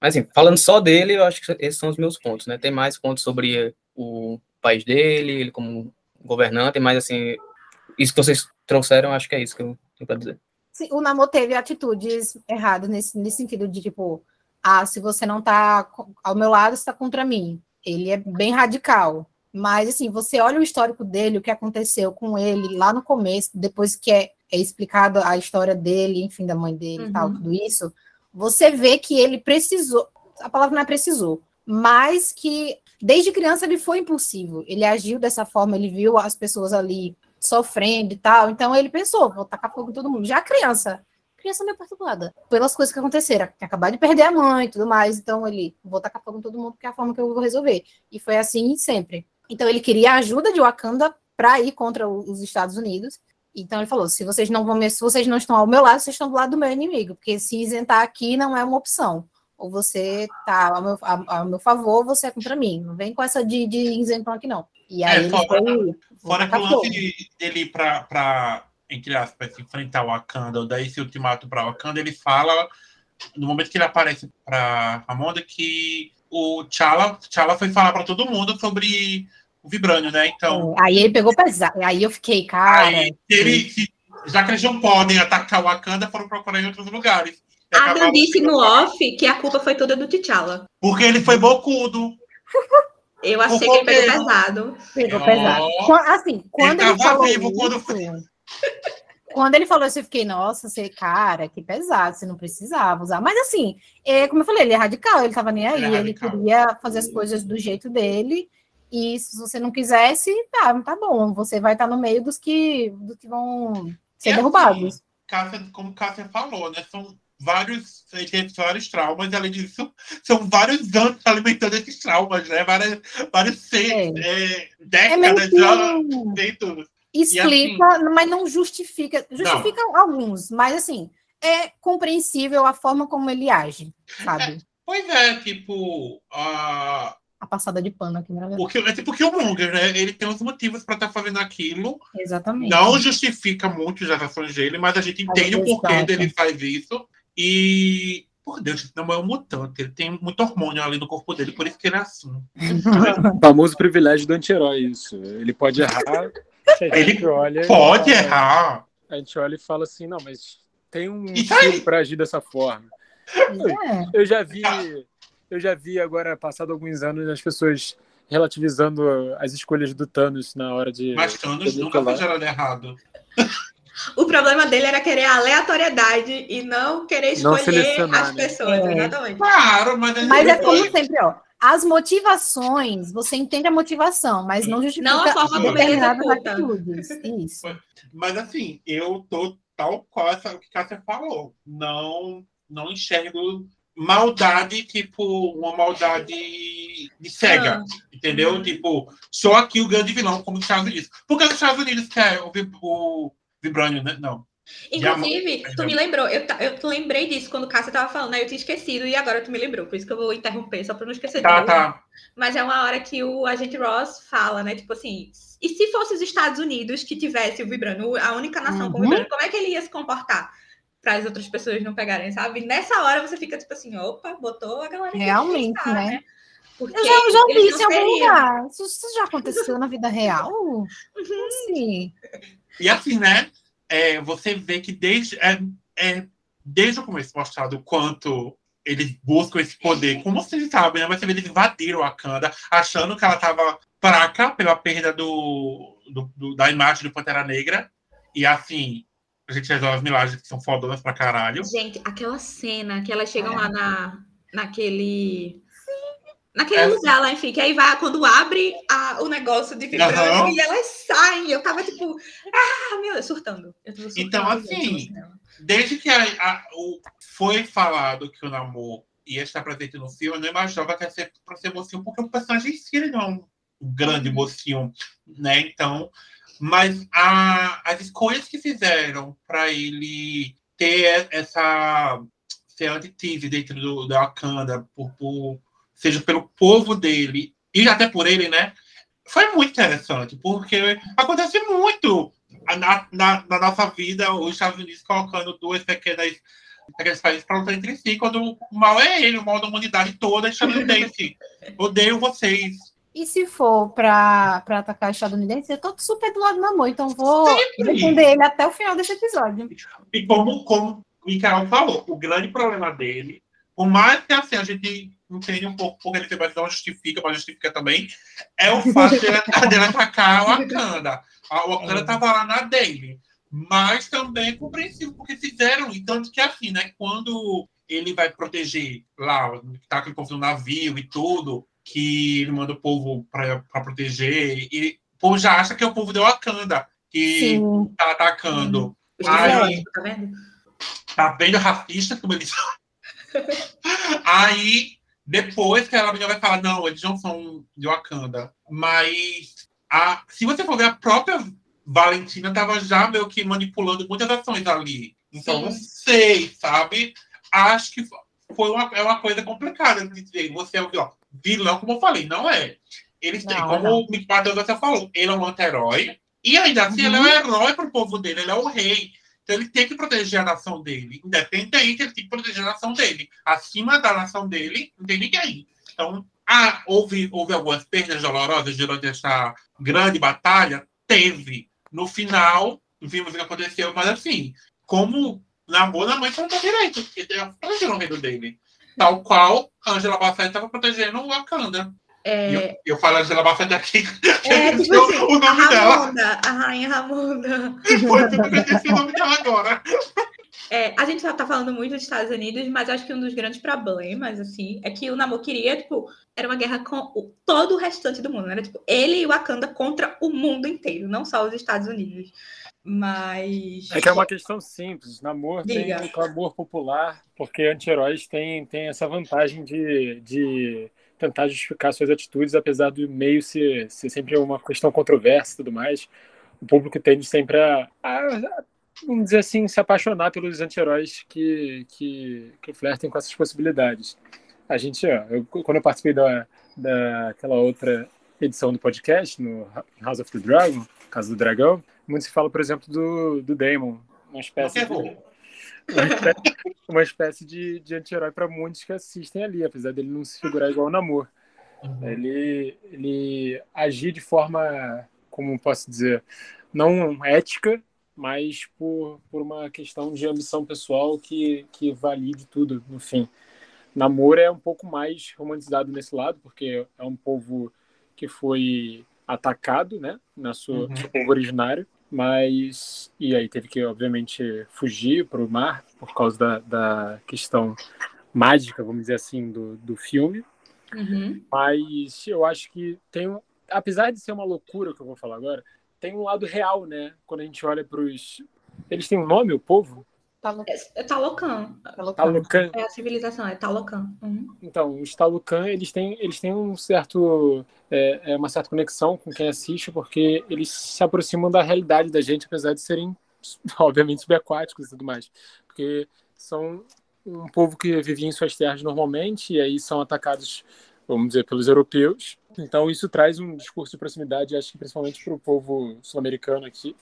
Mas, assim, falando só dele, eu acho que esses são os meus pontos, né? Tem mais pontos sobre o país dele, ele como governante, mas, assim, isso que vocês trouxeram, acho que é isso que eu tenho para dizer. O Namor teve atitudes erradas nesse, nesse sentido de tipo, ah, se você não tá ao meu lado, você tá contra mim. Ele é bem radical. Mas assim, você olha o histórico dele, o que aconteceu com ele lá no começo, depois que é, é explicado a história dele, enfim, da mãe dele e tal, Uhum. tudo isso, você vê que ele precisou, a palavra não é precisou, mas que desde criança ele foi impulsivo. Ele agiu dessa forma, ele viu as pessoas ali sofrendo e tal. Então ele pensou, vou tacar fogo em todo mundo. Já a criança, criança meio perturbada, pelas coisas que aconteceram, acabado de perder a mãe e tudo mais. Então ele, vou tacar fogo em todo mundo porque é a forma que eu vou resolver. E foi assim sempre. Então ele queria a ajuda de Wakanda para ir contra os Estados Unidos. Então ele falou: se vocês não vão se vocês não estão ao meu lado, vocês estão do lado do meu inimigo, porque se isentar aqui não é uma opção. Ou você tá ao meu, a- ao meu favor, ou você é contra mim. Não vem com essa de, de isentão aqui, não. E aí É, fora- foi. Fora que o lance de- dele ir pra, pra, entre aspas, enfrentar o Wakanda, ou dar esse ultimato pra Wakanda, ele fala, no momento que ele aparece pra Ramonda, que o T'Challa, T'Challa foi falar pra todo mundo sobre o Vibrânio, né? Então, É, Aí ele pegou pesado. Aí eu fiquei, cara. aí, ele, já que eles não podem atacar o Wakanda, foram procurar em outros lugares. Adam disse no off que a culpa foi toda do T'Challa. Porque ele foi bocudo. Eu achei que ele pegou pesado. Pegou Ó, pesado. Assim, quando ele, tava falou vivo isso, quando quando ele falou isso, eu fiquei, nossa, você, cara, que pesado, você não precisava usar. Mas assim, é, como eu falei, ele é radical, ele tava nem aí, Ele é ele queria fazer as coisas do jeito dele. E se você não quisesse, tá, tá bom, você vai estar no meio dos que, dos que vão ser assim, derrubados. Cássia, como Cássia falou, né? São vários, teve vários traumas, além disso, são vários anos alimentando esses traumas, né? Várias, vários seis, É. é, É décadas que já feito. explica, mas não justifica. Justifica alguns, mas assim, é compreensível a forma como ele age, sabe? Pois é, tipo, a, A passada de pano aqui, na verdade. o que, é tipo o Killmonger, né? Ele tem os motivos para estar fazendo aquilo. Exatamente. Não justifica muito as ações dele, mas a gente entende o porquê dele faz isso. E, por Deus, não é um mutante. Ele tem muito hormônio ali no corpo dele, por isso que ele é assim. O famoso privilégio do anti-herói, isso. Ele pode errar. Ele gente olha Pode errar. A gente olha e fala assim, não, mas tem um aí. motivo para agir dessa forma. É. Eu já vi, eu já vi agora, passado alguns anos, as pessoas relativizando as escolhas do Thanos na hora de. Mas Thanos nunca foi gerado errado. O problema dele era querer a aleatoriedade e não querer Não escolher selecionar, as né? pessoas, É. exatamente. Claro, mas... Mas é como sempre, ó. as motivações, você entende a motivação, mas não justifica Não a forma como ele executa. atitudes. Isso. Mas assim, eu tô tal qual essa, o que Cássia falou. Não, não enxergo maldade, tipo, uma maldade de cega. Ah. Entendeu? Uhum. Tipo, só aqui o grande vilão, como os Estados Unidos. Por que os Estados Unidos quer o, vib- o Vibranium, né? Não. Inclusive, tu me lembrou, eu, eu lembrei disso quando o Cássia tava falando, aí eu tinha esquecido e agora tu me lembrou, por isso que eu vou interromper, só pra não esquecer de Tá, novo. tá. Mas é uma hora que o agente Ross fala, né? Tipo assim, e se fosse os Estados Unidos que tivesse o Vibrano, a única nação com o Uhum. Vibrano, como é que ele ia se comportar? Para as outras pessoas não pegarem, sabe? Nessa hora você fica tipo assim, opa, botou a galera Realmente, pensar, né? Porque Eu já, eu já não isso em algum lugar. Isso, isso já aconteceu na vida real? Uhum. Sim. E assim, né? é, você vê que desde, é, é, desde o começo mostrado o quanto eles buscam esse poder. Como vocês sabem, né? Mas eles invadiram a Wakanda, achando que ela estava fraca pela perda do, do- do- da imagem do Pantera Negra. E assim, a gente resolve as milagres que são fodonas pra caralho. Gente, aquela cena que elas chegam lá na, naquele. Naquele É. lugar lá, enfim, que aí vai quando abre a- o negócio de vibrando Aham. e elas saem. Eu tava tipo, ah, meu Deus, surtando. Eu surtando Então, assim. Desde que a- a- o- foi falado que o Namor ia estar presente no filme, eu não imaginava que ia ser para ser mocinho, porque o personagem em si ele não é um grande mocinho, né? Então, mas a- as escolhas que fizeram para ele ter essa ser antítese dentro do, da Wakanda, por, por- seja pelo povo dele e até por ele, né? Foi muito interessante, porque acontece muito na, na, na nossa vida, os Estados Unidos colocando duas pequenas, pequenos países para lutar entre si, quando o mal é ele, o mal da humanidade toda é estadunidense. Odeio vocês. E se for para atacar estadunidense, eu tô super do lado do amor, então vou Sempre. defender ele até o final desse episódio. E como, como o Mikael falou, o grande problema dele, por mais que assim, a gente entende um pouco porque ele também não justifica, mas justifica também, é o fato dele, dele atacar a Wakanda. A Wakanda estava lá na dele. Mas também é compreensível, porque fizeram, e tanto que assim, né? Quando ele vai proteger lá, tá aquele povo no navio e tudo, que ele manda o povo para proteger, e o povo já acha que é o povo de Wakanda que Sim. tá atacando. Ai. estereótipos, tá vendo? Tá vendo racista como eles são? Aí, depois que ela vai falar, não, eles não são de Wakanda. Mas a, se você for ver, a própria Valentina tava já meio que manipulando muitas ações ali. Então, Sim. não sei, sabe? Acho que foi uma, é uma coisa complicada de dizer. Você é o vilão. Vilão, como eu falei, não é. Eles têm, Não, como não. o Matheus já falou, ele é um anti-herói. E ainda assim, ele é um herói pro povo dele, ele é o rei. Então ele tem que proteger a nação dele. Independente, ele tem que proteger a nação dele. Acima da nação dele, não tem ninguém. Então, ah, houve, houve algumas perdas dolorosas durante essa grande batalha? Teve. No final, vimos o que aconteceu, mas assim, como na mãe conta direito, ele estava protegendo o reino dele. Tal qual Angela Bassett estava protegendo o Wakanda. É, Eu, eu falo Angela Bassett aqui, é tipo o assim, o a nome dela. Ramonda, a rainha Ramonda. Foi porque eu esqueci o nome dela agora. É, a gente só tá falando muito dos Estados Unidos, mas acho que um dos grandes problemas, assim, é que o Namor queria, tipo, era uma guerra com o- todo o restante do mundo, né? Era, tipo, ele e o Wakanda contra o mundo inteiro, não só os Estados Unidos. Mas. É que é uma questão simples. Namor Diga. tem um clamor popular, porque anti-heróis têm, têm essa vantagem de, de tentar justificar suas atitudes, apesar do meio ser, ser sempre uma questão controversa e tudo mais. O público tende sempre a, a- vamos dizer assim, se apaixonar pelos anti-heróis que, que, que flertem com essas possibilidades. A gente, ó, eu- quando eu participei da, daquela outra edição do podcast, no House of the Dragon, Casa do Dragão, muito se fala, por exemplo, do, do Daemon, uma espécie de. Uma espécie, uma espécie de, de anti-herói para muitos que assistem ali, apesar dele não se figurar igual o Namor. Ele, ele agir de forma, como posso dizer, não ética, mas por, por uma questão de ambição pessoal que, que valide tudo, no fim. Namor é um pouco mais romantizado nesse lado, porque é um povo que foi atacado, né, na sua, Uhum. seu povo originário, mas e aí teve que obviamente fugir para o mar por causa da, da questão mágica, vamos dizer assim, do, do filme. Uhum. Mas eu acho que tem um. Apesar de ser uma loucura o que eu vou falar agora, tem um lado real, né? Quando a gente olha para os. Eles têm um nome, o povo? Talocan. É Talocan. Talocan. É a civilização, é Talocan. Uhum. Então, os Talocan, eles têm, eles têm um certo, é, é, uma certa conexão com quem assiste, porque eles se aproximam da realidade da gente, apesar de serem, obviamente, subaquáticos e tudo mais. Porque são um povo que vivia em suas terras normalmente, e aí são atacados, vamos dizer, pelos europeus. Então, isso traz um discurso de proximidade, acho que principalmente para o povo sul-americano aqui,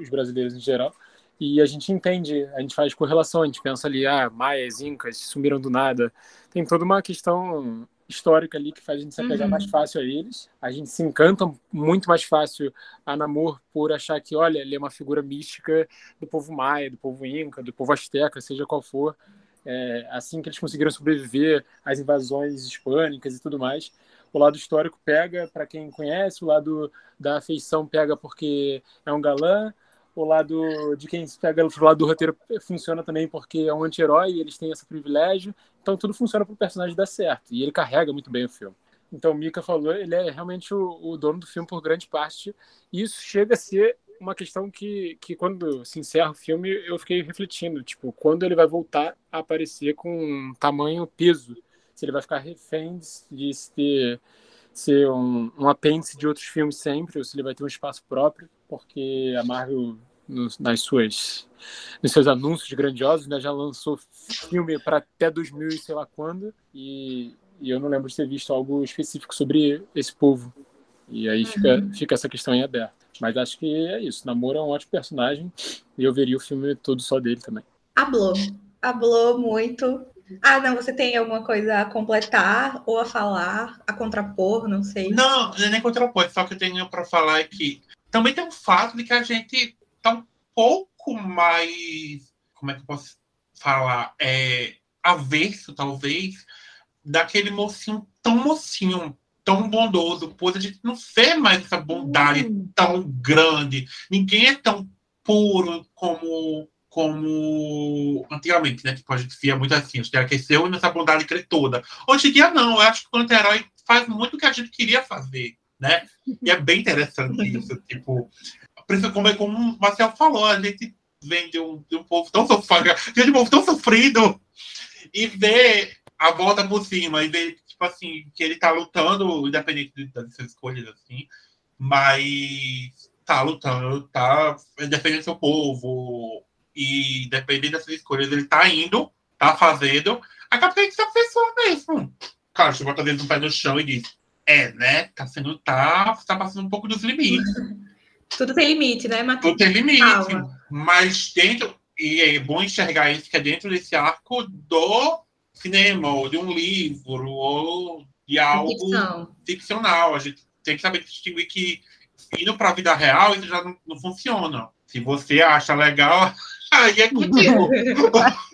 os brasileiros em geral, e a gente entende, a gente faz correlação, a gente pensa ali, ah, maias, incas sumiram do nada. Tem toda uma questão histórica ali que faz a gente se apegar uhum. mais fácil a eles. A gente se encanta muito mais fácil a Namor por achar que, olha, ele é uma figura mística do povo maia, do povo inca, do povo asteca, seja qual for. É, assim que eles conseguiram sobreviver às invasões hispânicas e tudo mais. O lado histórico pega para quem conhece, o lado da afeição pega porque é um galã, o lado de quem pega o lado do roteiro funciona também porque é um anti-herói eles têm esse privilégio. Então tudo funciona para o personagem dar certo. E ele carrega muito bem o filme. Então o Mika falou, ele é realmente o, o, dono do filme por grande parte. E isso chega a ser uma questão que, que quando se encerra o filme eu fiquei refletindo, tipo, quando ele vai voltar a aparecer com tamanho peso, se ele vai ficar refém de ser, ser um, um apêndice de outros filmes sempre, ou se ele vai ter um espaço próprio porque a Marvel nos, nas suas nos seus anúncios grandiosos né, já lançou filme para até 2000 e sei lá quando e, e, eu não lembro de ter visto algo específico sobre esse povo. E aí fica uhum. fica essa questão em aberto. Mas acho que é isso Namor é um ótimo personagem e eu veria o filme todo só dele também. Hablou hablou muito ah, não, você tem alguma coisa a completar ou a falar, a contrapor, não sei. Não, não é nem contrapor, só que eu tenho para falar é que também tem o fato de que a gente tá um pouco mais. Como é que eu posso falar? É, avesso, talvez, daquele mocinho tão mocinho, tão bondoso, por a gente não ser mais essa bondade hum. tão grande. Ninguém é tão puro como como antigamente, né? Tipo, a gente via muito assim, a gente aqueceu e nossa bondade cresce toda. Hoje em dia, não. Eu acho que o anti-herói faz muito o que a gente queria fazer né? E é bem interessante isso, tipo, como, é como o Marcel falou, a gente vem de um, de um povo tão sofrido, de um povo tão sofrido, e ver a volta por cima, e ver, tipo assim, que ele tá lutando, independente das suas escolhas, assim, mas tá lutando, tá defendendo seu povo, e dependendo dessas escolhas, ele tá indo, tá fazendo, acaba que essa pessoa mesmo. Cara, você bota dentro do pé no chão e diz, é, né? Tá sendo. Tá, tá passando um pouco dos limites. Tudo tem limite, né, Matheus? Tudo tem limite. Calma. Mas dentro. E é bom enxergar isso que é dentro desse arco do cinema, ou de um livro, ou de algo Ficção. ficcional. A gente tem que saber distinguir que indo para a vida real, isso já não, não funciona. Se você acha legal, aí é contigo.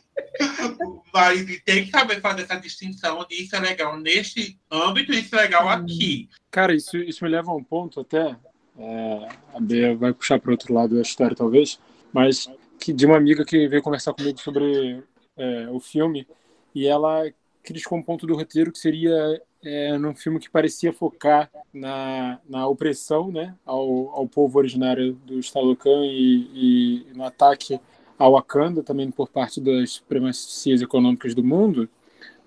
Mas tem que saber fazer essa distinção de isso é legal neste âmbito e isso é legal aqui. Cara, isso, isso me leva a um ponto até. É, a Bea vai puxar para outro lado da história, talvez, mas que de uma amiga que veio conversar comigo sobre é, o filme e ela criticou um ponto do roteiro que seria é, num filme que parecia focar na, na opressão né, ao, ao povo originário do Talocan e, e no ataque ao Wakanda também por parte das supremacias econômicas do mundo,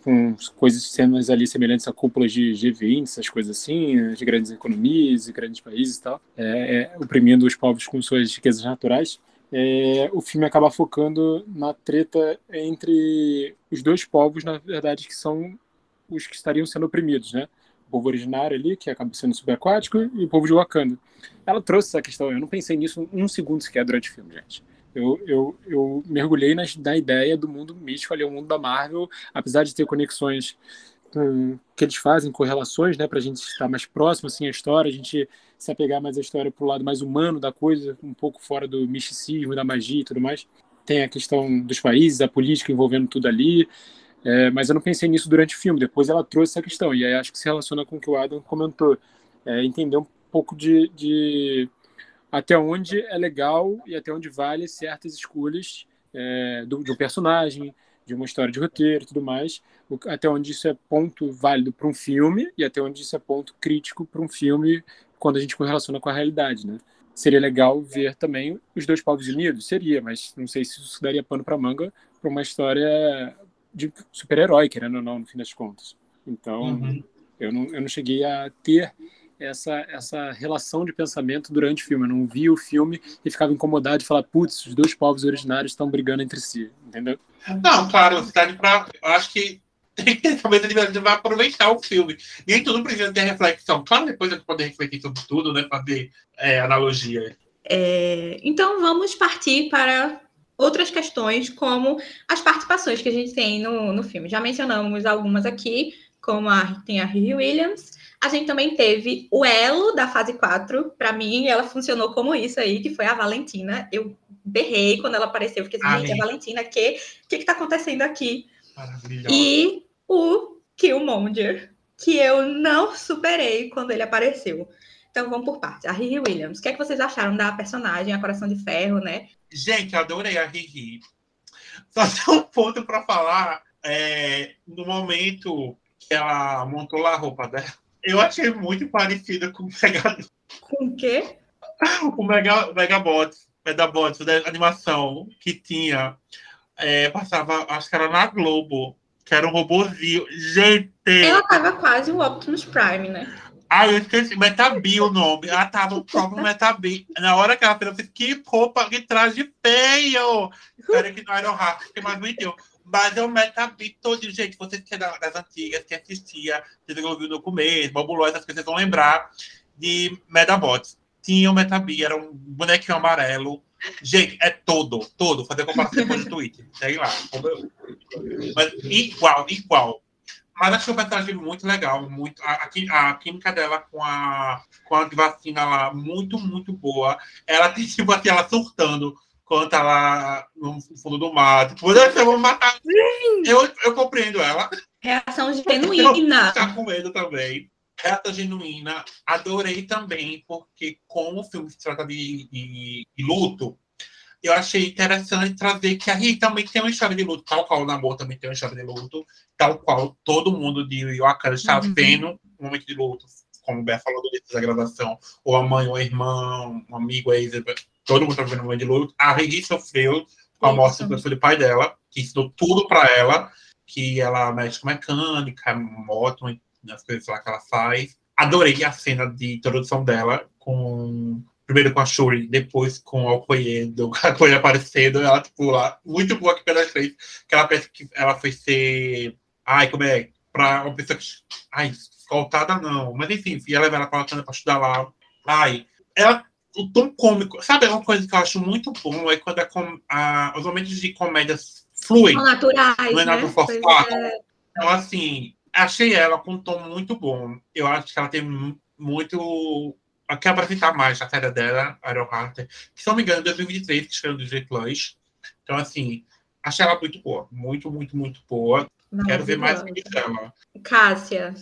com coisas cenas ali semelhantes a cúpulas de G20, essas coisas assim, de grandes economias e grandes países e tal, é, é, oprimindo os povos com suas riquezas naturais. É, o filme acaba focando na treta entre os dois povos, na verdade, que são os que estariam sendo oprimidos, né? O povo originário ali, que acaba sendo subaquático, e o povo de Wakanda. Ela trouxe essa questão, eu não pensei nisso um segundo sequer durante o filme, gente. Eu, eu, eu mergulhei na, na ideia do mundo místico ali, o mundo da Marvel, apesar de ter conexões com que eles fazem, correlações, né, para a gente estar mais próximo assim à história, a gente se apegar mais à história para o lado mais humano da coisa, um pouco fora do misticismo, da magia e tudo mais. Tem a questão dos países, a política envolvendo tudo ali, é, mas eu não pensei nisso durante o filme. Depois ela trouxe essa questão e aí acho que se relaciona com o que o Adam comentou, é, entender um pouco de, de até onde é legal e até onde vale certas escolhas é, do, de um personagem, de uma história de roteiro e tudo mais, até onde isso é ponto válido para um filme e até onde isso é ponto crítico para um filme quando a gente correlaciona com a realidade, né? Seria legal ver também os dois povos unidos? Seria, mas não sei se isso daria pano para manga para uma história de super-herói, querendo ou não, no fim das contas. Então, uhum. eu, não, eu não cheguei a ter essa, essa relação de pensamento durante o filme. Eu não via o filme e ficava incomodado de falar, putz, os dois povos originários estão brigando entre si, entendeu? Não, claro, você tá pra. Eu acho que tem que talvez ele vai aproveitar o filme. Nem tudo precisa ter reflexão. Claro, depois a gente pode refletir sobre tudo, né? Fazer é, analogia. É, então vamos partir para outras questões, como as participações que a gente tem no, no filme. Já mencionamos algumas aqui, como a, tem a Riri Williams, a gente também teve o elo da fase 4. Para mim, ela funcionou como isso aí, que foi a Valentina. Eu berrei quando ela apareceu. Fiquei assim, gente, a Valentina, o que, que que tá acontecendo aqui? E o Killmonger, que eu não superei quando ele apareceu. Então vamos por partes. A Riri Williams, o que é que vocês acharam da personagem, a Coração de Ferro, né? Gente, adorei a Riri. Só tem um ponto para falar. É, no momento que ela montou lá a roupa dela, eu achei muito parecida com o Mega. Com o quê? O Mega, Megabots, Megabots da animação que tinha. É, passava, acho que era na Globo, que era um robôzinho. Gente! Ela tava quase o Optimus Prime, né? Ah, eu esqueci, Metabi o nome. Ela tava o próprio Metabi. Na hora que ela fez, eu que roupa, que traje feio! Espero que não era o rato, que mais me deu. Mas é o Metabit todo, gente. Vocês que é das antigas, que assistia, vocês ouviu no começo, Bobuló, essas coisas, vão lembrar de Medabots. Tinha o Metabit, era um bonequinho amarelo. Gente, é todo, todo. Fazer comparação depois do Twitter. Sei lá. Mas igual, igual. Mas achei o personagem muito legal, muito a, a, a, química dela com a com a vacina lá muito muito boa. Ela tem tipo assim, ela surtando quando tá lá no fundo do mar. Tipo, eu vou matar. Eu, eu compreendo ela. Reação genuína. Tá com medo também. Reação genuína. Adorei também, porque como o filme se trata de, de, de luto, eu achei interessante trazer que a Rita também tem uma história de luto, tal qual o Namor também tem uma história de luto, tal qual todo mundo de Wakanda está uhum. tendo um momento de luto, como o Bé falou da gravação, ou a mãe, ou a irmã, um amigo, a todo mundo está vivendo um momento de luto. A Riri sofreu com a morte do professor pai dela, que ensinou tudo para ela, que ela é médica mecânica, moto, as coisas lá que ela faz. Adorei a cena de introdução dela, com primeiro com a Shuri, depois com o Okoye, do Okoye aparecendo, ela, tipo, lá, muito boa que ela fez, que ela pensa que ela foi ser, ai, como é, pra uma pessoa que, ai, escoltada não, mas enfim, ia levar ela pra, pra estudar lá, ai, ela o tom cômico. Sabe, uma coisa que eu acho muito bom é quando com, a, os momentos de comédia fluem. São naturais. Não é nada né? forçado. É. Então, assim, achei ela com um tom muito bom. Eu acho que ela tem muito. a que apresentar mais a série dela, Iron Heart, que, se não me engano, em 2023, que escreveu do J Plus. Então, assim, achei ela muito boa. Muito, muito, muito boa. Não, Quero ver mais dela. Cássia,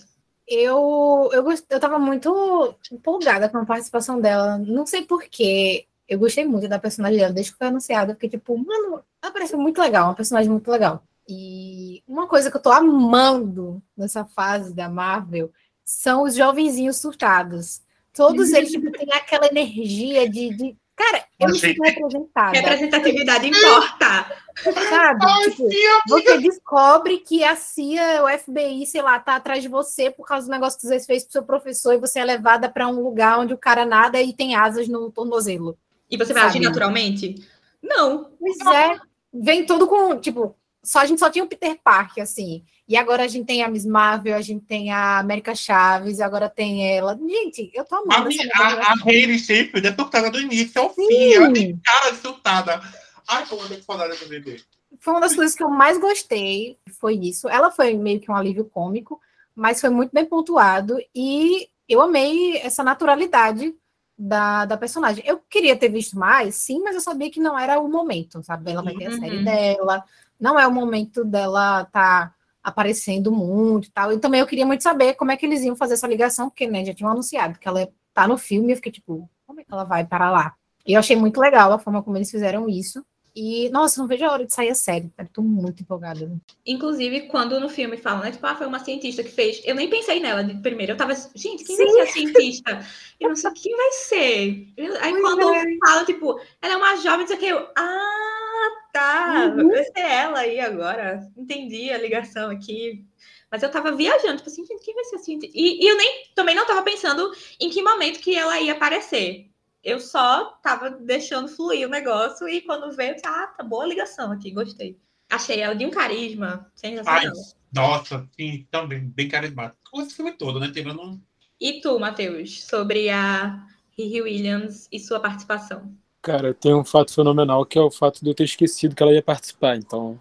eu, eu, gost... eu tava muito empolgada com a participação dela. Não sei porquê. Eu gostei muito da personagem dela desde que foi anunciada. Porque, tipo, mano, ela parece muito legal, uma personagem muito legal. E uma coisa que eu tô amando nessa fase da Marvel são os jovenzinhos surtados. Todos eles tipo, têm aquela energia de, de Cara, eu me sinto representada. Representatividade importa. Sabe? tipo, você descobre que a CIA, o FBI, sei lá, tá atrás de você por causa do negócio que você fez pro seu professor e você é levada para um lugar onde o cara nada e tem asas no tornozelo. E você vai sabe? agir naturalmente? Não. Pois é. Vem tudo com, tipo, só a gente só tinha o Peter Parker, assim. E agora a gente tem a Miss Marvel, a gente tem a América Chaves, agora tem ela. Gente, eu tô amando. A, a, a Hayley Sheffield é surtada do início ao Sim. fim. Ela tem cara de surtada. Ai, como eu falar dessa bebê. Foi uma das coisas que eu mais gostei, foi isso. Ela foi meio que um alívio cômico, mas foi muito bem pontuado. E eu amei essa naturalidade da, da personagem. Eu queria ter visto mais, sim, mas eu sabia que não era o momento, sabe? Ela vai ter a série uhum. dela, não é o momento dela tá aparecendo muito e tal. E também eu queria muito saber como é que eles iam fazer essa ligação, porque né, já tinham anunciado que ela tá no filme, eu fiquei tipo, como é que ela vai para lá? E eu achei muito legal a forma como eles fizeram isso. E, nossa, não vejo a hora de sair a série. Tô muito empolgada. Inclusive, quando no filme falam, né? Tipo, ah, foi uma cientista que fez. Eu nem pensei nela de primeiro. Eu tava, gente, quem Sim. vai ser a cientista? Eu não sei quem vai ser. Aí pois quando é. fala, tipo, ela é uma jovem, não sei o que, eu, ah, tá. Uhum. Vai ser ela aí agora. Entendi a ligação aqui. Mas eu tava viajando, tipo assim, quem vai ser a cientista? E, e eu nem também não tava pensando em que momento que ela ia aparecer eu só tava deixando fluir o negócio e quando veio, ah, tá boa ligação aqui, gostei. Achei ela de um carisma sensacional. Ai, nossa, sim, também, bem carismático. Esse filme todo, né? Teve um... E tu, Matheus, sobre a Riri Williams e sua participação? Cara, tem um fato fenomenal que é o fato de eu ter esquecido que ela ia participar. Então,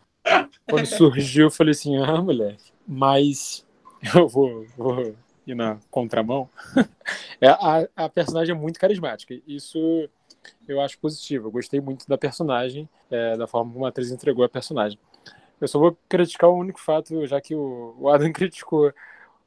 quando surgiu, eu falei assim: ah, moleque, mas eu vou, vou e na contramão, é, a, a personagem é muito carismática. Isso eu acho positivo. Eu gostei muito da personagem, é, da forma como a atriz entregou a personagem. Eu só vou criticar o único fato, já que o, o Adam criticou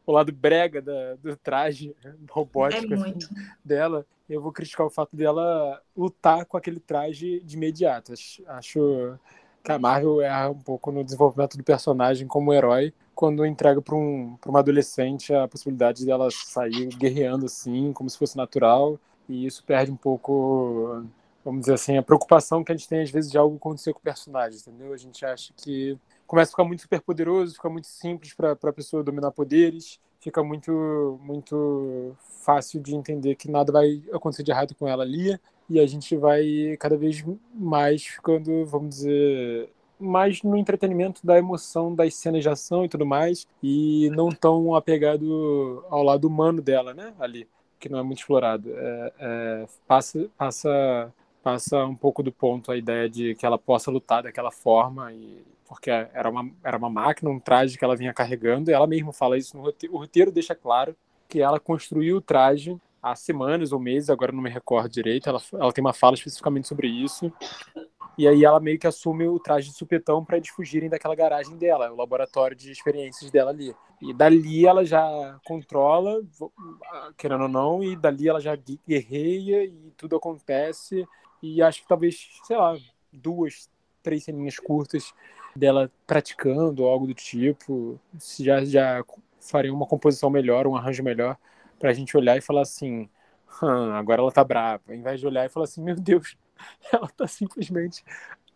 o lado brega da, do traje robótico é assim, dela. Eu vou criticar o fato dela lutar com aquele traje de imediato. Acho, que a Marvel erra um pouco no desenvolvimento do personagem como herói quando entrega para um, uma adolescente a possibilidade dela sair guerreando assim, como se fosse natural, e isso perde um pouco, vamos dizer assim, a preocupação que a gente tem às vezes de algo acontecer com o personagem, entendeu? A gente acha que começa a ficar muito super poderoso, fica muito simples para a pessoa dominar poderes, fica muito muito fácil de entender que nada vai acontecer de errado com ela ali, e a gente vai cada vez mais ficando, vamos dizer, mais no entretenimento da emoção das cenas de ação e tudo mais, e não tão apegado ao lado humano dela, né? Ali, que não é muito explorado. É, é, passa, passa, passa um pouco do ponto a ideia de que ela possa lutar daquela forma, e, porque era uma, era uma máquina, um traje que ela vinha carregando, e ela mesma fala isso no roteiro. O roteiro deixa claro que ela construiu o traje há semanas ou meses, agora não me recordo direito. Ela, ela tem uma fala especificamente sobre isso. E aí ela meio que assume o traje de supetão para eles fugirem daquela garagem dela, o laboratório de experiências dela ali. E dali ela já controla, querendo ou não, e dali ela já guerreia e tudo acontece. E acho que talvez, sei lá, duas, três ceninhas curtas dela praticando algo do tipo, já, já faria uma composição melhor, um arranjo melhor, para a gente olhar e falar assim: agora ela tá brava. Ao invés de olhar e falar assim: meu Deus, ela tá simplesmente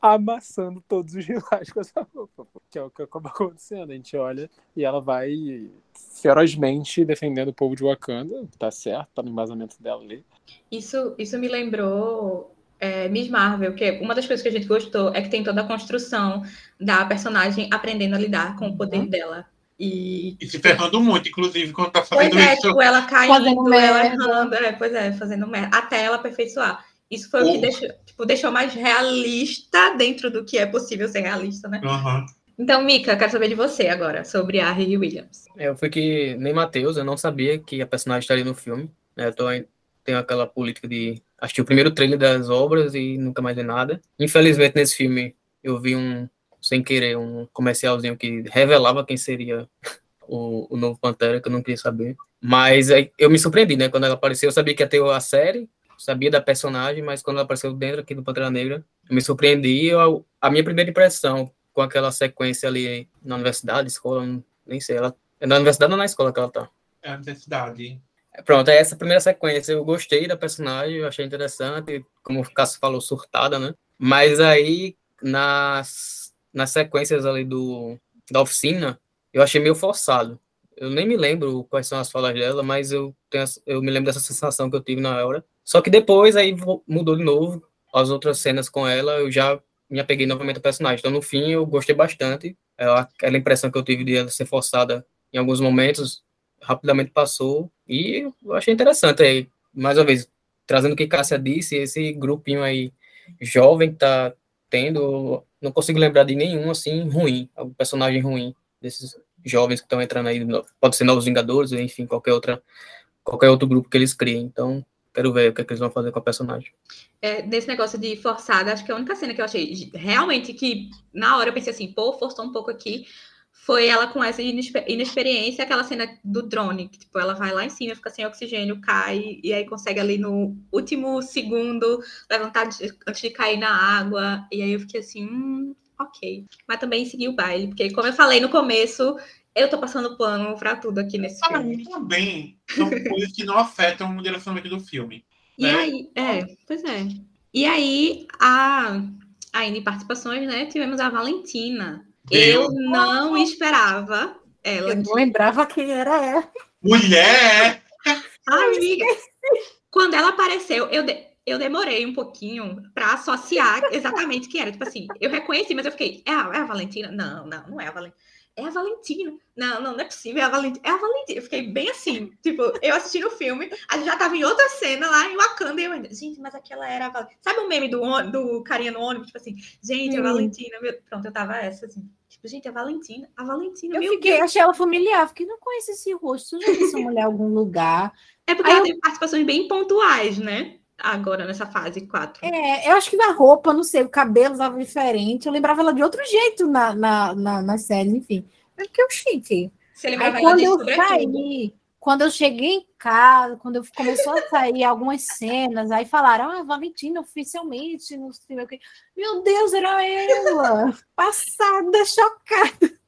amassando todos os rivais com essa roupa, que é o que acaba acontecendo. A gente olha e ela vai ferozmente defendendo o povo de Wakanda, tá certo, tá no embasamento dela ali. Isso, isso me lembrou é, Miss Marvel, que uma das coisas que a gente gostou é que tem toda a construção da personagem aprendendo a lidar com o poder uhum. dela. E, e, se ferrando muito, inclusive, quando tá fazendo pois é, isso. Tipo, ela caindo, ela errando, é, pois é, fazendo merda, até ela aperfeiçoar. Isso foi o, o que deixou, tipo, deixou mais realista dentro do que é possível ser realista, né? Uhum. Então, Mika, quero saber de você agora, sobre a Riri Williams. É, eu fui que nem Matheus, eu não sabia que a personagem estaria no filme. Né? Eu tô, tenho aquela política de assistir o primeiro trailer das obras e nunca mais ver nada. Infelizmente, nesse filme, eu vi um, sem querer, um comercialzinho que revelava quem seria o, o novo Pantera, que eu não queria saber. Mas eu me surpreendi, né? Quando ela apareceu, eu sabia que ia ter a série, sabia da personagem, mas quando ela apareceu dentro aqui do Pantera Negra, eu me surpreendi. Eu, a minha primeira impressão com aquela sequência ali na universidade, escola, nem sei, ela é na universidade ou na escola que ela tá? É na universidade. Pronto, é essa primeira sequência. Eu gostei da personagem, eu achei interessante, como o Cássio falou, surtada, né? Mas aí, nas, nas sequências ali do, da oficina, eu achei meio forçado. Eu nem me lembro quais são as falas dela, mas eu, tenho, eu me lembro dessa sensação que eu tive na hora. Só que depois aí mudou de novo. As outras cenas com ela, eu já me apeguei novamente ao personagem. Então, no fim, eu gostei bastante. Aquela impressão que eu tive de ela ser forçada em alguns momentos, rapidamente passou. E eu achei interessante aí, mais uma vez, trazendo o que Cássia disse, esse grupinho aí jovem que tá tendo, não consigo lembrar de nenhum assim ruim, algum personagem ruim desses jovens que estão entrando aí, pode ser Novos Vingadores, enfim, qualquer outra qualquer outro grupo que eles criem. Então, Quero ver o que, é que eles vão fazer com a personagem. É, nesse negócio de forçada, acho que a única cena que eu achei realmente que na hora eu pensei assim, pô, forçou um pouco aqui, foi ela com essa inexperiência, aquela cena do drone, que tipo, ela vai lá em cima, fica sem oxigênio, cai, e aí consegue ali no último segundo levantar de- antes de cair na água. E aí eu fiquei assim, hum, ok. Mas também segui o baile, porque como eu falei no começo, eu tô passando pano pra tudo aqui nesse Para filme. também são coisas que não afetam o direcionamento do filme. E né? aí, é, pois é. E aí, a, ainda em participações, né, tivemos a Valentina. Eu não esperava ela. Eu não lembrava quem era ela. Mulher! Amiga, quando ela apareceu, eu, de- eu demorei um pouquinho pra associar exatamente quem era. Tipo assim, eu reconheci, mas eu fiquei, é a, é a Valentina? Não, não, não é a Valentina. É a Valentina. Não, não, não é possível, é a Valentina. É a Valentina. Eu fiquei bem assim, tipo, eu assistindo o filme, a gente já tava em outra cena lá em Wakanda e eu ainda, gente, mas aquela era a Valentina. Sabe o meme do, do carinha no ônibus? Tipo assim, gente, a Hum. Valentina. Meu... Pronto, eu tava essa, assim. Tipo, gente, a Valentina. A Valentina, Eu fiquei, Deus. achei ela familiar, fiquei, não conheço esse rosto, já vi essa mulher em algum lugar. É porque Aí ela eu- tem participações bem pontuais, né? Agora, nessa fase 4. É, eu acho que na roupa, não sei, o cabelo estava diferente. Eu lembrava ela de outro jeito na, na, na, na série, enfim. É porque eu chique. Você Aí lembrava ela quando eu saí, quando eu cheguei em casa, quando eu começou a sair algumas cenas, aí falaram, ah, Valentina oficialmente, não sei o quê. Meu Deus, era ela! Passada, chocada.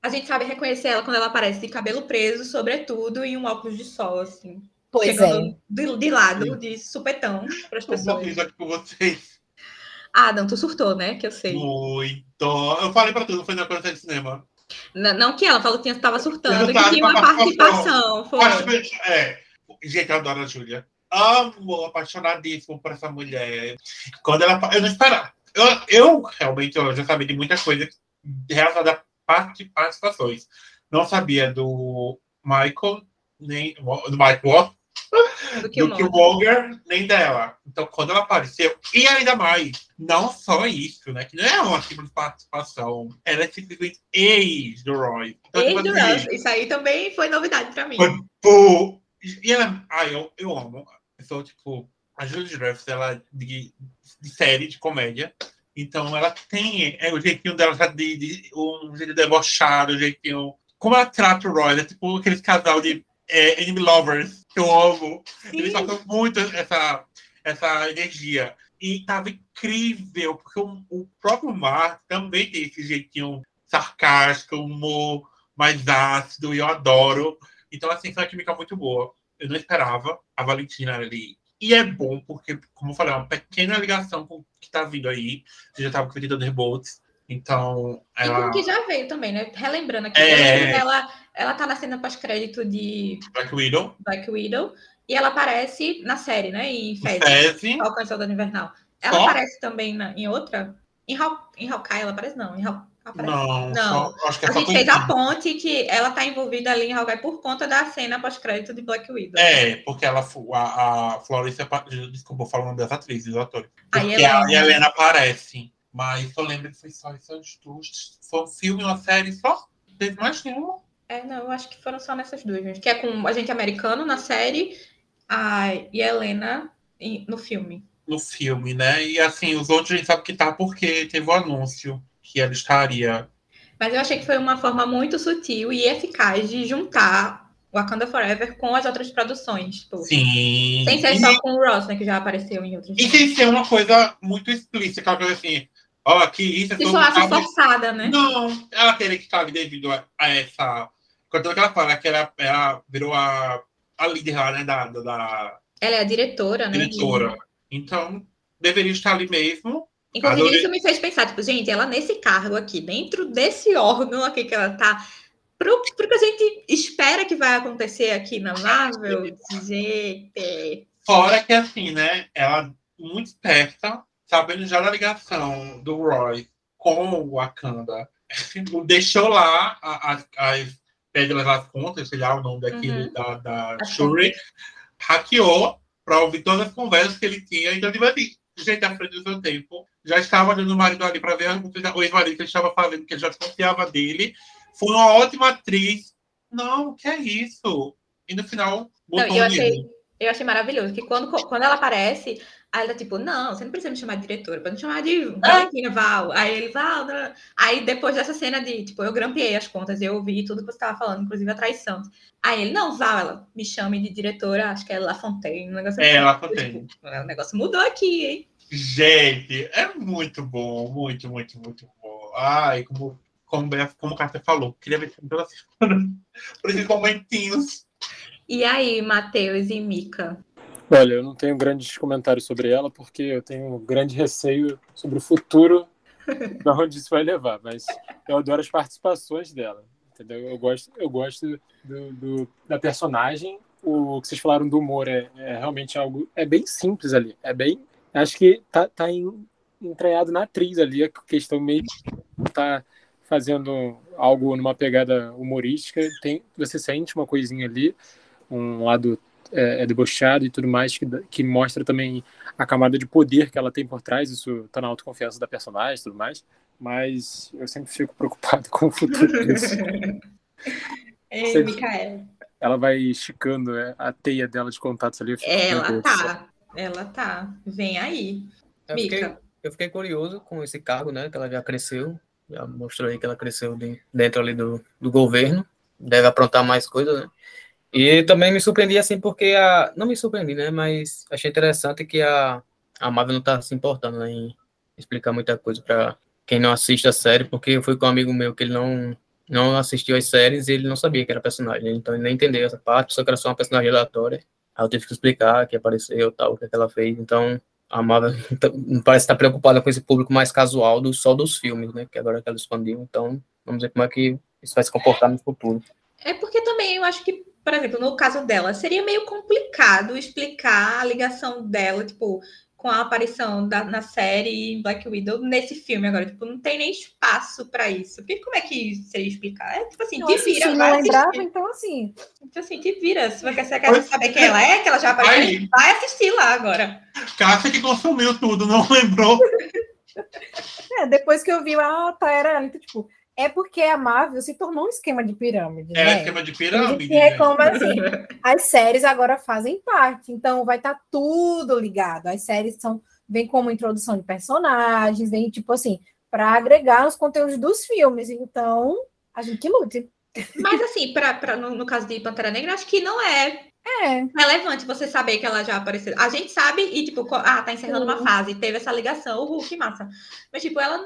A gente sabe reconhecer ela quando ela aparece de cabelo preso, sobretudo, e um óculos de sol, assim. Pois é. de, de lado, de supetão, para as um pessoas. aqui com vocês. Adam, tu surtou, né? Que eu sei. Muito. Eu falei pra tudo, foi na coisa de cinema. N- Não que ela falou que estava surtando, que tinha uma participação. participação. Foi. É. Gente, eu adoro a Júlia. Amo, apaixonadíssimo por essa mulher. Quando ela. Eu não esperava. Eu, eu realmente eu já sabia de muitas coisas relacionadas a parti- participações. Não sabia do Michael, nem do Michael Watt, Do que o do nome. Killmonger, nem dela. Então, quando ela apareceu, e ainda mais, não só isso, né? Que não é uma simples participação, ela é simplesmente ex do Roy. Então, Ex tipo do assim, Russ. Isso aí também foi novidade pra mim. Foi Pô, e ela, ah, eu, eu amo. Eu sou, tipo, a Julie Dreyfus, ela é de, de série, de comédia. Então, ela tem é, o jeitinho dela já de, de um jeito debochado, o jeitinho. Como ela trata o Roy, é tipo aqueles casal de é, enemy lovers que eu amo. Eles passam muito essa, essa energia. E tava incrível, porque o, o próprio Mar também tem esse jeitinho sarcástico, humor mais ácido, e eu adoro. Então, assim, foi uma química muito boa. Eu não esperava a Valentina ali. E é bom, porque, como eu falei, é uma pequena ligação com o que tá vindo aí. Você já tava com o Thunderbolts. Então, E ela. como que já veio também, né? Relembrando aqui, É. que ela, ela tá na cena pós-crédito de Black Widow, Black Widow e ela aparece na série, né? Em Fez, Fezzi. E Soldado Invernal. Ela Só? aparece também na- em outra? Em, Haw- em Hawkeye ela aparece? Não, em Haw- aparece. Não, Não. só- acho que é A gente fez a ponte que ela tá envolvida ali em Hawkeye por conta da cena pós-crédito de Black Widow. É, porque ela, a, a Florência, pa- desculpa, eu falo o nome das atrizes, dos atores. Porque Helena. a Helena aparece. Mas eu lembro que foi só essas duas. Foi um filme, uma série só. Teve mais nenhuma. É, não, eu acho que foram só nessas duas, gente. Que é com a gente americano na série a, e a Helena no filme. no filme, né? E assim, os outros a gente sabe que tá porque teve o anúncio que ela estaria. Mas eu achei que foi uma forma muito sutil e eficaz de juntar Wakanda Forever com as outras produções. Tipo, Sim. sem ser E, só com o Ross, né? Que já apareceu em outros e sem ser uma coisa muito explícita, coisa assim, ó, que isso é Se soasse forçada, né? Não, ela teria que estar devido a, a essa. Quando ela fala que ela, ela virou a, a líder lá, né? Da, da, Ela é a diretora, né? diretora. Então, deveria estar ali mesmo. Inclusive, Adorei. isso me fez pensar, tipo, gente, ela nesse cargo aqui, dentro desse órgão aqui que ela tá, pro, pro que a gente espera que vai acontecer aqui na Marvel, gente. Fora que, assim, né? Ela muito esperta, sabendo já da ligação do Roy com o Wakanda. Deixou lá a- a- as pedras das contas, sei lá o nome daquilo, Uhum. da, da Shuri, hackeou para ouvir todas as conversas que ele tinha. Então, tipo assim, gente à frente do seu tempo. Já estava olhando o marido ali para ver o que o ex-marido que ele estava fazendo, que ele já desconfiava dele. Foi uma ótima atriz. Não, que é isso? E no final, Não, botou e eu achei. Eu achei maravilhoso, que quando, quando ela aparece, aí ela tipo, não, você não precisa me chamar de diretora, pode me chamar de Valentina Val. Aí ele, Val, não. aí depois dessa cena de, tipo, eu grampeei as contas, eu ouvi tudo que você estava falando, inclusive a traição. Aí ele, não, Val, ela me chame de diretora, acho que é La Fontaine, um negócio É, assim. La Fontaine. Tipo, o negócio mudou aqui, hein? Gente, é muito bom, muito, muito, muito bom. Ai, como, como, como o Carter falou, queria ver semana, por esses momentinhos. E aí, Matheus e Mika? Olha, eu não tenho grandes comentários sobre ela, porque eu tenho um grande receio sobre o futuro da onde isso vai levar, mas eu adoro as participações dela, entendeu? Eu gosto, eu gosto do, do da personagem. O que vocês falaram do humor é, é, realmente algo. É bem simples ali. É bem. Acho que tá, tá em, entranhado na atriz ali, a questão meio. tá fazendo algo numa pegada humorística. Tem, você sente uma coisinha ali, um lado é, é debochado e tudo mais, que, que mostra também a camada de poder que ela tem por trás, isso tá na autoconfiança da personagem e tudo mais, mas eu sempre fico preocupado com o futuro disso. Ei, Você- Micaela. ela vai esticando é, a teia dela de contatos ali. fico, Ela tá. Ela tá. Vem aí. Eu fiquei, Mica. eu fiquei curioso com esse cargo, né? Que ela já cresceu, já mostrou aí que ela cresceu de- dentro ali do, do governo, deve aprontar mais coisas, né? E também me surpreendi assim porque a. Não me surpreendi, né? Mas achei interessante que a, a Marvel não tá se importando em explicar muita coisa para quem não assiste a série, porque eu fui com um amigo meu que ele não, não assistiu as séries e ele não sabia que era personagem, então ele nem entendeu essa parte, só que era só uma personagem aleatória. Aí eu tive que explicar que apareceu tal, o que, é que ela fez. Então, a Marvel não parece estar preocupada com esse público mais casual do só dos filmes, né? Que agora que ela expandiu. Então, vamos ver como é que isso vai se comportar no futuro. É porque também eu acho que, por exemplo, no caso dela, seria meio complicado explicar a ligação dela, tipo, com a aparição da, na série em Black Widow nesse filme agora. Tipo, não tem nem espaço pra isso. Porque como é que seria explicar? É tipo assim, Eu te vira, não vai lembrava, assistir. então assim. Tipo assim, te vira. Se você quer saber quem ela é, que ela já apareceu, Aí. vai assistir lá agora. Cássia que consumiu tudo, não lembrou. É, depois que eu vi, ah, tá, era ela. Então, tipo, é porque a Marvel se tornou um esquema de pirâmide, É né? esquema de pirâmide. gente né? reclama assim, as séries agora fazem parte, então vai estar tudo ligado. As séries são vem como introdução de personagens, vem tipo assim, para agregar os conteúdos dos filmes. Então, a gente que lute. Mas assim, pra, pra, no, no caso de Pantera Negra, acho que não é É, relevante você saber que ela já apareceu. A gente sabe e, tipo, ah, tá encerrando uma Sim. fase, teve essa ligação, o Hulk, massa. Mas, tipo, ela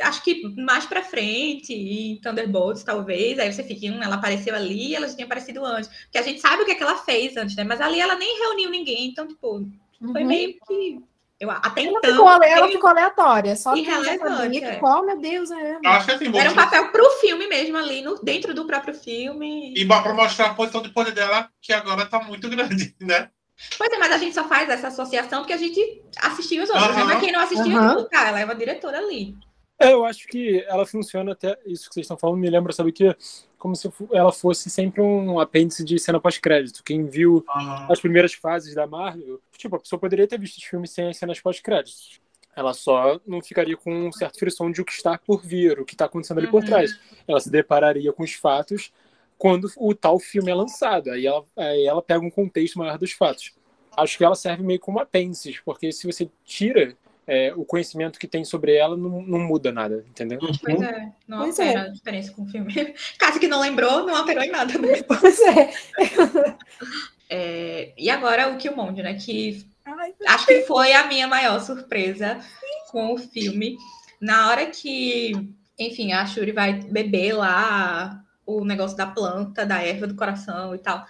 acho que mais pra frente, em Thunderbolts, talvez, aí você fica, hum, ela apareceu ali, ela já tinha aparecido antes. Porque a gente sabe o que, é que ela fez antes, né? Mas ali ela nem reuniu ninguém, então, tipo, foi uhum. meio que. Eu, até ela, então. ficou, ela meio- ficou aleatória, só que sabia que, é. oh, meu Deus, é. Eu acho que assim, Era um papel pro filme mesmo, ali, no, dentro do próprio filme. E para mostrar a posição de poder dela, que agora tá muito grande, né? Pois é, mas a gente só faz essa associação porque a gente assistiu os outros, né? Aham. Mas quem não assistiu, tipo, tá, ela é uma diretora ali. É, eu acho que ela funciona até isso que vocês estão falando me lembra, sabe o que? Como se ela fosse sempre um apêndice de cena pós-crédito. Quem viu Ah, as primeiras fases da Marvel, tipo, a pessoa poderia ter visto os filmes sem as cenas pós-créditos. Ela só não ficaria com um certo frição de o que está por vir, o que está acontecendo ali por Uhum. trás. Ela se depararia com os fatos quando o tal filme é lançado. Aí ela, aí ela pega um contexto maior dos fatos. Acho que ela serve meio como apêndice, porque se você tira é, o conhecimento que tem sobre ela, não, não muda nada, entendeu? Pois é, não Pois altera a diferença com o filme. Caso que não lembrou, não alterou em nada, né? Pois é. É, e agora o Killmonger, né? Que Ai, acho que foi a minha maior surpresa com o filme. Na hora que, enfim, a Shuri vai beber lá o negócio da planta, da erva do coração e tal.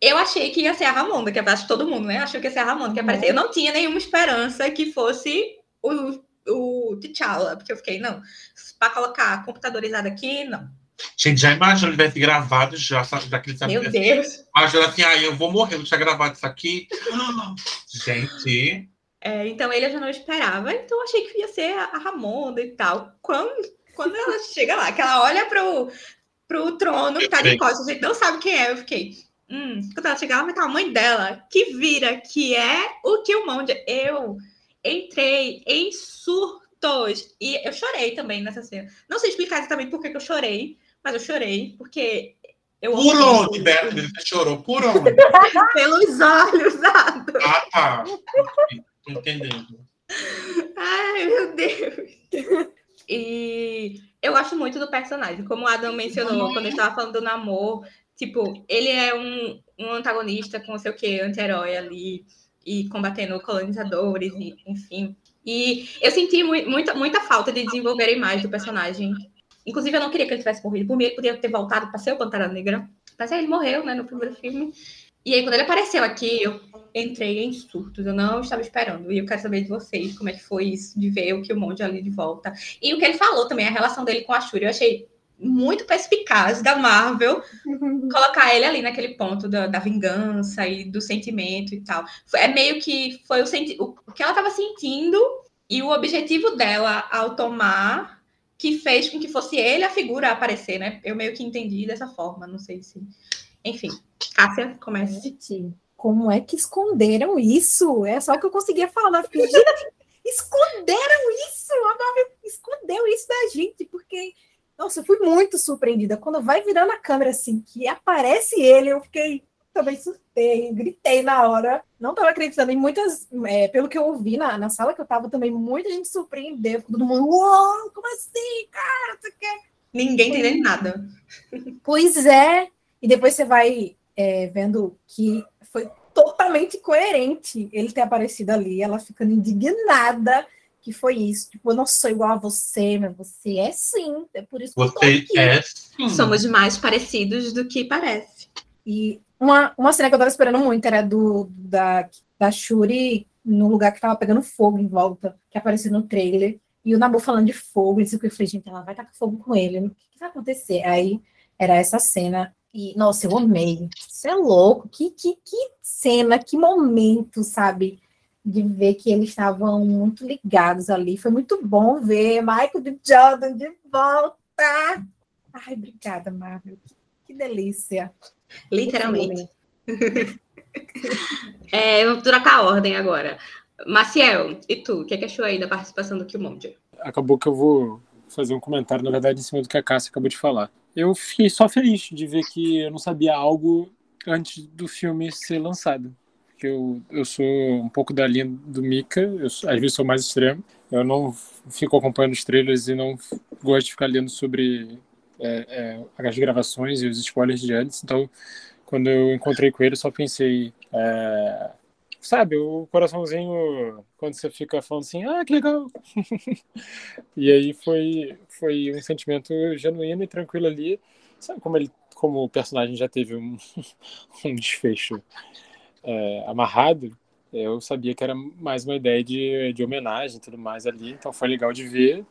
Eu achei que ia ser a Ramonda, que acho que todo mundo, né? Achou que ia ser a Ramonda que ia Uhum. aparecer. Eu não tinha nenhuma esperança que fosse o, o T'Challa, porque eu fiquei, não, para colocar computadorizado aqui, não. Gente, já imagina ele tivesse gravado já, sabe, já que ele sabia. Meu Deus. Imagina assim, ah, eu vou morrer, eu tinha gravado isso aqui. Gente, É, então ele eu já não esperava, então eu achei que ia ser a Ramonda e tal. Quando, quando ela chega lá, que ela olha pro, pro trono que tá de costas, a gente não sabe quem é, eu fiquei. Hum, quando ela chegar, ela vai estar a mãe dela, que vira, que é o Killmonger. Eu entrei em surtos. E eu chorei também nessa cena. Não sei explicar exatamente por que que eu chorei, mas eu chorei, porque Eu Por onde? Você chorou? Por onde? Pelos olhos, Ado. Ah, tá. Tô entendendo. Ai, meu Deus. E eu gosto muito do personagem. Como o Adam mencionou quando eu estava falando do namoro, tipo, ele é um, um antagonista com não sei o que, anti-herói ali, e combatendo colonizadores, e, enfim. E eu senti mui- muita, muita falta de desenvolver a imagem do personagem. Inclusive, eu não queria que ele tivesse morrido. Por mim, ele podia ter voltado para ser o Pantera Negra. Mas aí ele morreu, né, no primeiro filme. E aí, quando ele apareceu aqui, eu entrei em surtos. Eu não estava esperando. E eu quero saber de vocês como é que foi isso, de ver o Killmonger ali de volta. E o que ele falou também, a relação dele com a Shuri. Eu achei muito perspicaz da Marvel colocar ele ali naquele ponto da, da vingança e do sentimento e tal. Foi- É meio que foi o, senti o que ela estava sentindo e o objetivo dela ao tomar que fez com que fosse ele a figura a aparecer, né? Eu meio que entendi dessa forma, não sei se. Enfim, Cássia, comece. Gente, como é que esconderam isso? É só o que eu conseguia falar. Esconderam isso! A Marvel escondeu isso da gente, porque, nossa, eu fui muito surpreendida. Quando vai virando a câmera assim, que aparece ele, eu fiquei também surtei, gritei na hora. Não estava acreditando em muitas, é, pelo que eu ouvi na, na sala que eu estava também, muita gente surpreendeu. Todo mundo, uou, como assim, cara? O quê." Ninguém entendendo nada. Pois é. E depois você vai é, vendo que foi totalmente coerente ele ter aparecido ali, ela ficando indignada que foi isso. Tipo, eu não sou igual a você, mas você é sim. É por isso que eu tô Você aqui. é sim. Somos mais parecidos do que parece. E uma, uma cena que eu tava esperando muito era do da, da Shuri no lugar que tava pegando fogo em volta, que apareceu no trailer. E o Nabu falando de fogo, e isso que eu falei, gente, ela vai tacar fogo com ele. O que, que vai acontecer? Aí era essa cena. E, nossa, eu amei. Isso é louco. Que, que, que cena, que momento, sabe? De ver que eles estavam muito ligados ali. Foi muito bom ver Michael B. Jordan de volta. Ai, obrigada, Marvel. Que, que delícia. Literalmente. É, vamos trocar a ordem agora. Maciel, e tu? O que, é que achou aí da participação do Killmonger? acabou que eu vou fazer um comentário, na verdade, em cima do que a Cássia acabou de falar. Eu fiquei só feliz de ver que eu não sabia algo antes do filme ser lançado. Porque eu, eu sou um pouco da linha do Mika, eu às vezes sou mais extremo. Eu não fico acompanhando os trailers e não gosto de ficar lendo sobre é, é, as gravações e os spoilers de antes. Então, quando eu encontrei com ele, só pensei. é, sabe, o coraçãozinho, quando você fica falando assim, ah, que legal, e aí foi, foi um sentimento genuíno e tranquilo ali. Sabe como ele, como o personagem já teve um, um desfecho é, amarrado, eu sabia que era mais uma ideia de, de homenagem e tudo mais ali, então foi legal de ver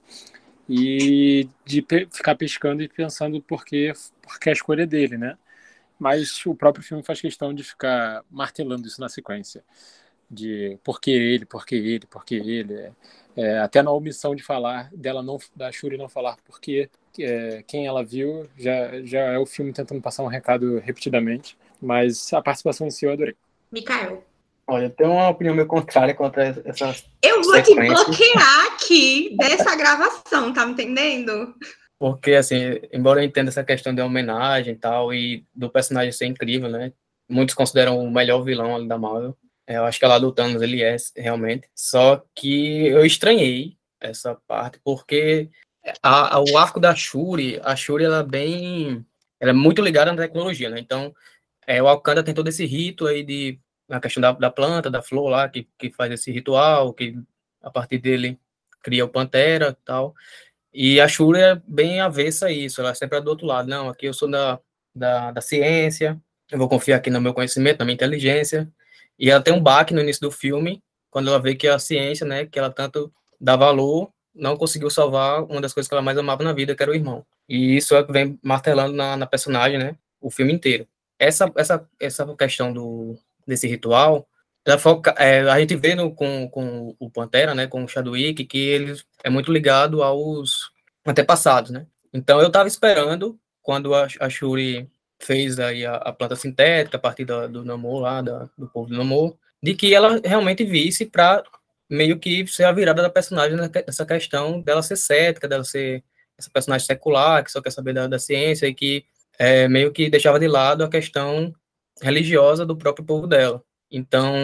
e de pe- ficar pescando e pensando por que, por que a escolha dele, né? Mas o próprio filme faz questão de ficar martelando isso na sequência. De por que ele, por que ele, por que ele. É, é, até na omissão de falar, dela não, da Shuri não falar porque é, quem ela viu já, já é o filme tentando passar um recado repetidamente. Mas a participação em si eu adorei. Mikael. Olha, eu tenho uma opinião meio contrária contra essa. Eu vou te bloquear aqui dessa gravação, tá me entendendo? Porque, assim, embora eu entenda essa questão de homenagem e tal, e do personagem ser incrível, né? Muitos consideram o melhor vilão ali da Marvel. É, Eu acho que lá do Thanos ele é, realmente. Só que eu estranhei essa parte, porque a, a- o arco da Shuri, a Shuri, ela é bem... Ela é muito ligada na tecnologia, né? Então, é, o Wakanda tem todo esse rito aí de... A questão da, da planta, da flor lá, que, que faz esse ritual, que a partir dele cria o Pantera e tal. E a Shuri é bem avessa a isso, ela sempre é do outro lado. Não, aqui eu sou da, da, da ciência, eu vou confiar aqui no meu conhecimento, na minha inteligência. E ela tem um baque no início do filme, quando ela vê que a ciência, né, que ela tanto dá valor, não conseguiu salvar uma das coisas que ela mais amava na vida, que era o irmão. E isso é vem martelando na, na personagem, né, o filme inteiro. Essa, essa, essa questão do, desse ritual, ela foca, é, a gente vê no, com, com o Pantera, né, com o Chadwick, que ele é muito ligado aos antepassados, né? Então eu estava esperando quando a, a Shuri fez aí a, a planta sintética a partir da, do Namor lá, da, do povo do Namor, de que ela realmente visse para meio que ser a virada da personagem nessa questão dela ser cética, dela ser essa personagem secular, que só quer saber da, da ciência e que é, meio que deixava de lado a questão religiosa do próprio povo dela. Então,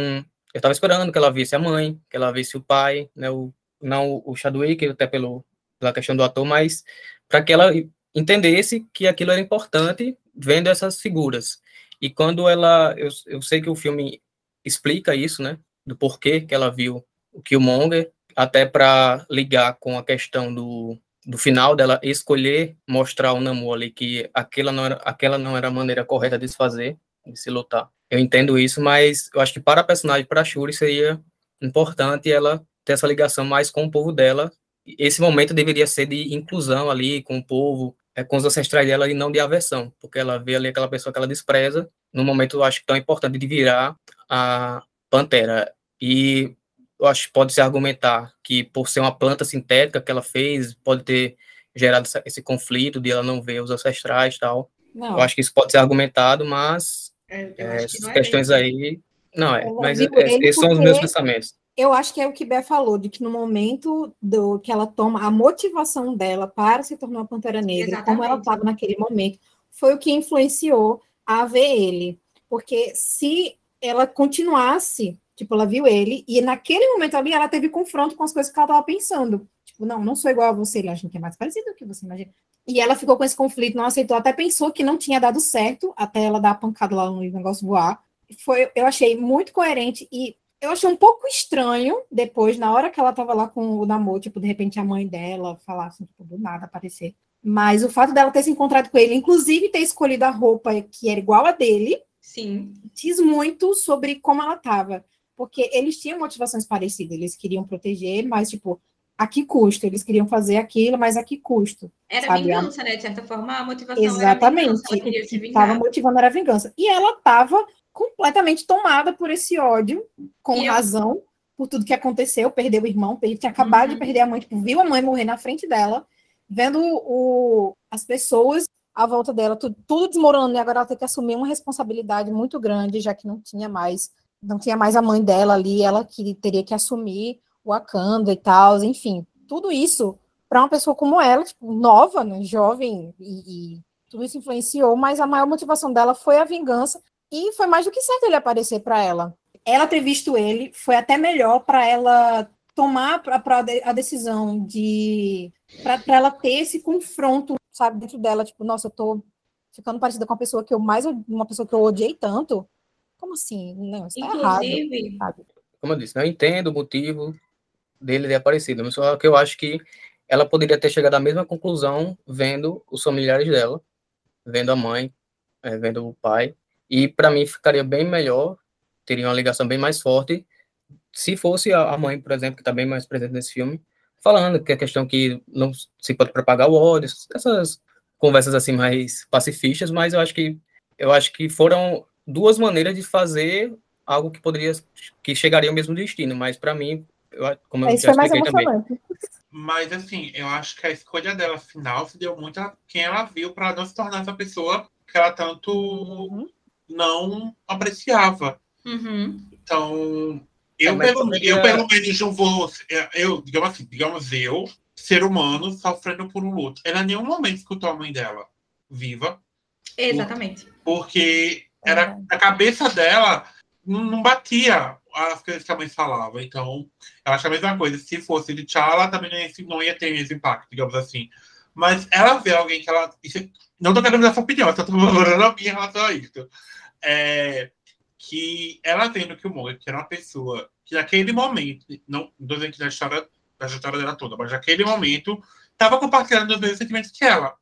eu estava esperando que ela visse a mãe, que ela visse o pai, né, o, não o Chadwick, até pelo, pela questão do ator, mas para que ela entendesse que aquilo era importante vendo essas figuras. E quando ela, eu, eu sei que o filme explica isso, né, do porquê que ela viu o Killmonger, até para ligar com a questão do, do final dela escolher mostrar o Namor ali que aquela não era aquela não era a maneira correta de se fazer, de se lutar. Eu entendo isso, mas eu acho que para a personagem, para a Shuri, seria importante ela ter essa ligação mais com o povo dela. Esse momento deveria ser de inclusão ali com o povo, é, com os ancestrais dela e não de aversão, porque ela vê ali aquela pessoa que ela despreza, no momento eu acho tão importante de virar a Pantera. E eu acho que pode se argumentar que por ser uma planta sintética que ela fez, pode ter gerado esse conflito de ela não ver os ancestrais e tal. Não. Eu acho que isso pode ser argumentado, mas é, é, essas é questões aí. Não, é, mas é, esses são os meus pensamentos. Eu acho que é o que Bé falou, de que no momento do que ela toma, a motivação dela para se tornar uma Pantera Negra, Exatamente. como ela estava naquele momento, foi o que influenciou a ver ele. Porque se ela continuasse, tipo, ela viu ele, e naquele momento ali ela teve confronto com as coisas que ela estava pensando. Tipo, não, não sou igual a você, ele acha que é mais parecido do que você imagina. E ela ficou com esse conflito, não aceitou, até pensou que não tinha dado certo, até ela dar a pancada lá no negócio voar. Foi, eu achei muito coerente e eu achei um pouco estranho depois, na hora que ela tava lá com o namoro, tipo, de repente a mãe dela falar assim, tipo, do nada aparecer. Mas o fato dela ter se encontrado com ele, inclusive ter escolhido a roupa que era igual a dele, sim, diz muito sobre como ela tava. Porque eles tinham motivações parecidas, eles queriam proteger, mas, tipo, a que custo? Eles queriam fazer aquilo, mas a que custo? Era sabe? vingança, né? De certa forma, a motivação Exatamente. era vingança. Estava motivando era vingança. E ela estava completamente tomada por esse ódio, com e razão, eu... por tudo que aconteceu, perdeu o irmão, tinha acabado uhum. de perder a mãe, tipo, viu a mãe morrer na frente dela, vendo o, as pessoas à volta dela, tudo, tudo desmoronando, e agora ela tem que assumir uma responsabilidade muito grande, já que não tinha mais, não tinha mais a mãe dela ali, ela que teria que assumir Wakanda e tal, enfim, tudo isso para uma pessoa como ela, tipo, nova, né, jovem, e, e, tudo isso influenciou, mas a maior motivação dela foi a vingança, e foi mais do que certo ele aparecer para ela. Ela ter visto ele foi até melhor para ela tomar pra, pra a decisão de. para ela ter esse confronto, sabe, dentro dela, tipo, nossa, eu tô ficando parecida com uma pessoa que eu mais. uma pessoa que eu odiei tanto. Como assim? Não, isso tá Inclusive, errado, como eu disse, não entendo o motivo dele ter aparecido, mas só que eu acho que ela poderia ter chegado à mesma conclusão vendo os familiares dela, vendo a mãe, é, vendo o pai, e para mim ficaria bem melhor, teria uma ligação bem mais forte, se fosse a mãe, por exemplo, que está bem mais presente nesse filme, falando que a questão que não se pode propagar o ódio, essas conversas assim mais pacifistas, mas eu acho que eu acho que foram duas maneiras de fazer algo que poderia que chegaria ao mesmo destino, mas para mim eu, como eu já expliquei também. Mas, assim, eu acho que a escolha dela final se deu muito a quem ela viu para não se tornar essa pessoa que ela tanto uhum. não apreciava. Uhum. Então, eu, é, pelo, eu, pelo menos, não vou. Eu, digamos assim, digamos eu, ser humano, sofrendo por um luto. Ela em nenhum momento escutou a mãe dela viva. Exatamente. Porque era a cabeça dela não, não batia as coisas que a mãe falava. Então, eu acho a mesma coisa. Se fosse de T'Challa, também não ia, não ia ter esse impacto, digamos assim. Mas ela vê alguém que ela. Não tô querendo dar sua opinião, só tô falando a minha em relação a isso. É, que ela vendo que o Moore, que era uma pessoa que naquele momento, não estou dizendo que na história, da história dela toda, mas naquele momento, estava compartilhando os mesmos sentimentos que ela.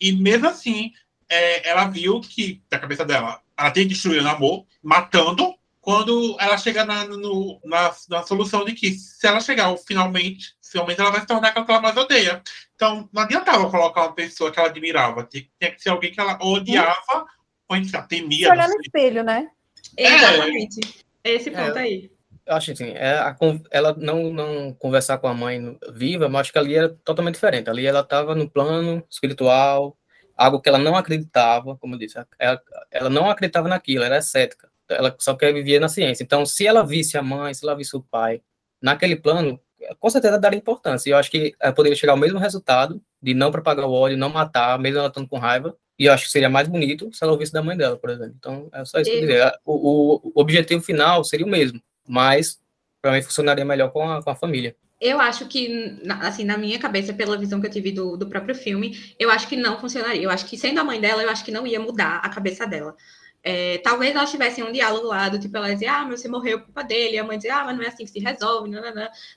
E mesmo assim, é, ela viu que, da cabeça dela, ela tem que destruir o amor, matando quando ela chega na, no, na, na, solução de que se ela chegar finalmente, finalmente ela vai se tornar aquela que ela mais odeia. Então, não adiantava colocar uma pessoa que ela admirava, tinha, tinha que ser alguém que ela odiava ou enfim, temia. Se olhar no espelho, né? É. Exatamente. Esse ponto é, aí. Eu acho assim, é, ela não, não conversar com a mãe viva, mas acho que ali era totalmente diferente. Ali ela estava no plano espiritual, algo que ela não acreditava, como eu disse, ela, ela não acreditava naquilo, era cética ela só quer viver na ciência. Então, se ela visse a mãe, se ela visse o pai, naquele plano, com certeza daria importância. E eu acho que ela poderia chegar ao mesmo resultado de não propagar o ódio, não matar, mesmo ela estando com raiva, E eu acho que seria mais bonito se ela ouvisse da mãe dela, por exemplo. Então, é só isso que eu dizer. O, o, o objetivo final seria o mesmo, mas para mim funcionaria melhor com a, com a família. Eu acho que, assim, na minha cabeça, pela visão que eu tive do, do próprio filme, eu acho que não funcionaria. Eu acho que, sendo a mãe dela, eu acho que não ia mudar a cabeça dela. É, talvez elas tivessem um diálogo lá do tipo, ela dizia, ah, mas você morreu por culpa dele, e a mãe dizia, ah, mas não é assim que se resolve, não.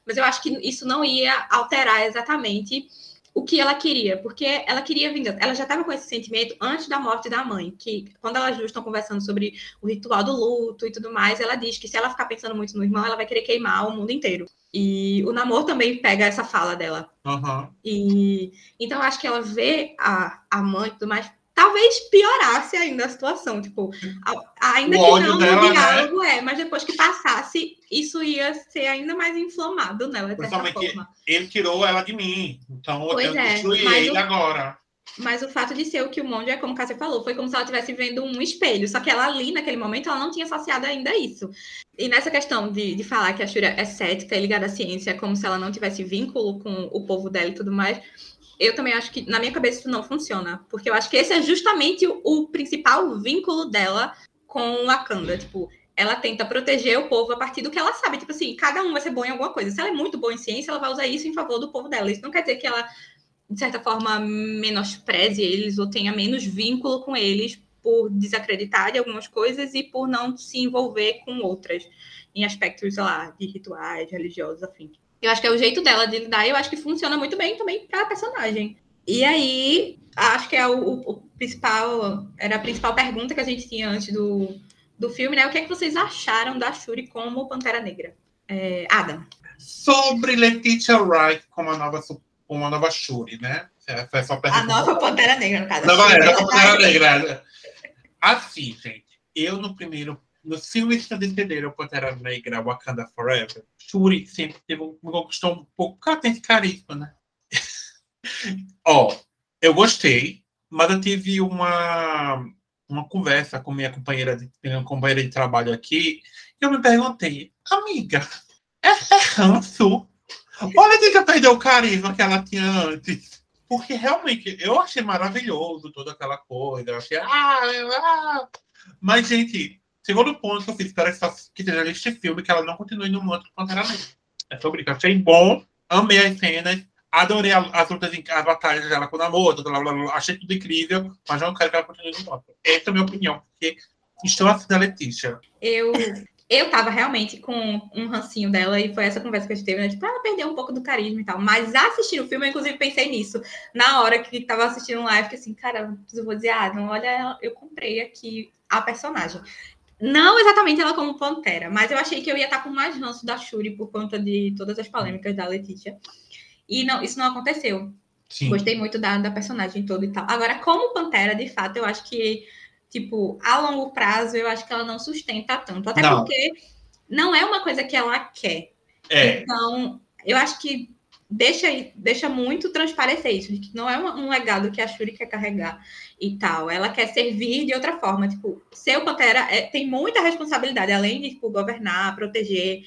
mas eu acho que isso não ia alterar exatamente o que ela queria, porque ela queria vingança. Ela já estava com esse sentimento antes da morte da mãe, que quando elas duas estão conversando sobre o ritual do luto e tudo mais, ela diz que se ela ficar pensando muito no irmão, ela vai querer queimar o mundo inteiro. E o namoro também pega essa fala dela. Uhum. E então eu acho que ela vê a, a mãe e tudo mais talvez piorasse ainda a situação, tipo, ainda o que não dela, no diálogo, né? é, mas depois que passasse, isso ia ser ainda mais inflamado nela, certa forma. Ele tirou ela de mim, então pois eu é, que destruir ele o, agora. Mas o fato de ser o que o Monde é como você falou, foi como se ela estivesse vendo um espelho, só que ela ali, naquele momento, ela não tinha associado ainda isso. E nessa questão de, de falar que a Shura é cética e ligada à ciência, como se ela não tivesse vínculo com o povo dela e tudo mais, eu também acho que, na minha cabeça, isso não funciona. Porque eu acho que esse é justamente o, o principal vínculo dela com Wakanda. Tipo, ela tenta proteger o povo a partir do que ela sabe. Tipo assim, cada um vai ser bom em alguma coisa. Se ela é muito boa em ciência, ela vai usar isso em favor do povo dela. Isso não quer dizer que ela, de certa forma, menospreze eles ou tenha menos vínculo com eles por desacreditar de algumas coisas e por não se envolver com outras, em aspectos, sei lá, de rituais, religiosos, afim. Eu acho que é o jeito dela de lidar e eu acho que funciona muito bem também para a personagem. E aí, acho que é o, o, principal, era a principal pergunta que a gente tinha antes do, do filme, né? O que é que vocês acharam da Shuri como Pantera Negra? É, Adam. Sobre Letitia Wright como a nova, como a nova Shuri, né? Essa é só a nova Pantera Negra, no caso. Nova, é, nova Pantera Negra. Assim, gente, eu no primeiro nos filmes que antecederam Pantera Negra, Wakanda Forever, Shuri sempre teve uma questão um pouco. Cara, tem carisma, né? Ó, eu gostei, mas eu tive uma, uma conversa com minha companheira de, minha companheira de trabalho aqui e eu me perguntei, amiga, é, é ranço? Olha que já perdeu o carisma que ela tinha antes. Porque realmente eu achei maravilhoso toda aquela coisa. Eu achei. Ah, ah. Mas, gente, Segundo ponto que eu fiz, espero que seja este filme, que ela não continue no manto do Pantera Negra. É sobre isso. Achei bom, amei as cenas, adorei as lutas, as batalhas dela com o namoro, blá, blá, blá, achei tudo incrível, mas não quero que ela continue no manto. Essa é a minha opinião, porque estou assim da Letícia. Eu eu tava realmente com um rancinho dela e foi essa conversa que a gente teve, né? Tipo, ela perdeu um pouco do carisma e tal. Mas assistindo o filme, eu inclusive pensei nisso. Na hora que tava assistindo live, que assim, cara, eu vou dizer, ah, não, olha, eu comprei aqui a personagem. Não exatamente ela como Pantera, mas eu achei que eu ia estar com mais ranço da Shuri por conta de todas as polêmicas da Letícia. E não, isso não aconteceu. Sim. Gostei muito da, da personagem toda e tal. Agora, como Pantera, de fato, eu acho que, tipo, a longo prazo, eu acho que ela não sustenta tanto. Até não. porque não é uma coisa que ela quer. É. Então, eu acho que deixa, deixa muito transparecer isso, de que não é um, um, legado que a Shuri quer carregar e tal. Ela quer servir de outra forma. Tipo, ser o Pantera é, tem muita responsabilidade, além de tipo, governar, proteger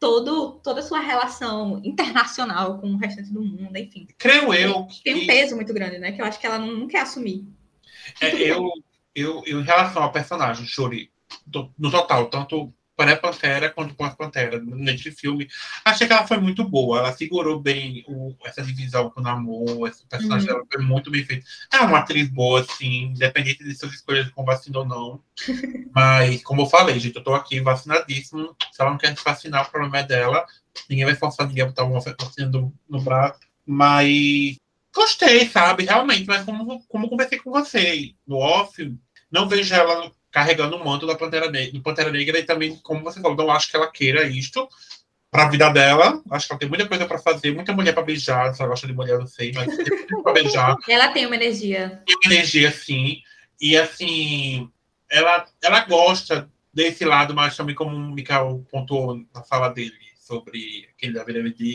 todo, toda a sua relação internacional com o restante do mundo, enfim. Creio eu. Que... Tem um peso muito grande, né? Que eu acho que ela não, não quer assumir. É, eu, eu, eu, em relação ao personagem, Shuri, no total, tanto pré-Pantera quanto pós-Pantera nesse filme. Achei que ela foi muito boa. Ela segurou bem o, essa divisão com o namoro. Esse personagem uhum. dela foi muito bem feito. É uma atriz boa, assim, independente de suas escolhas com vacina ou não. Mas, como eu falei, gente, eu tô aqui vacinadíssimo. Se ela não quer se vacinar, o problema é dela. Ninguém vai forçar ninguém a botar uma vacina no, no braço. Mas gostei, sabe? Realmente, mas como, como conversei com você no off, não vejo ela carregando o manto da Pantera Negra, do Pantera Negra e também, como você falou, não acho que ela queira isto para a vida dela. Acho que ela tem muita coisa para fazer, muita mulher para beijar. Se ela gosta de mulher, não sei, mas tem para beijar. Ela tem uma energia. Tem uma energia, sim. E assim, ela, ela gosta desse lado, mas também como o Mikael pontuou na fala dele sobre aquele da,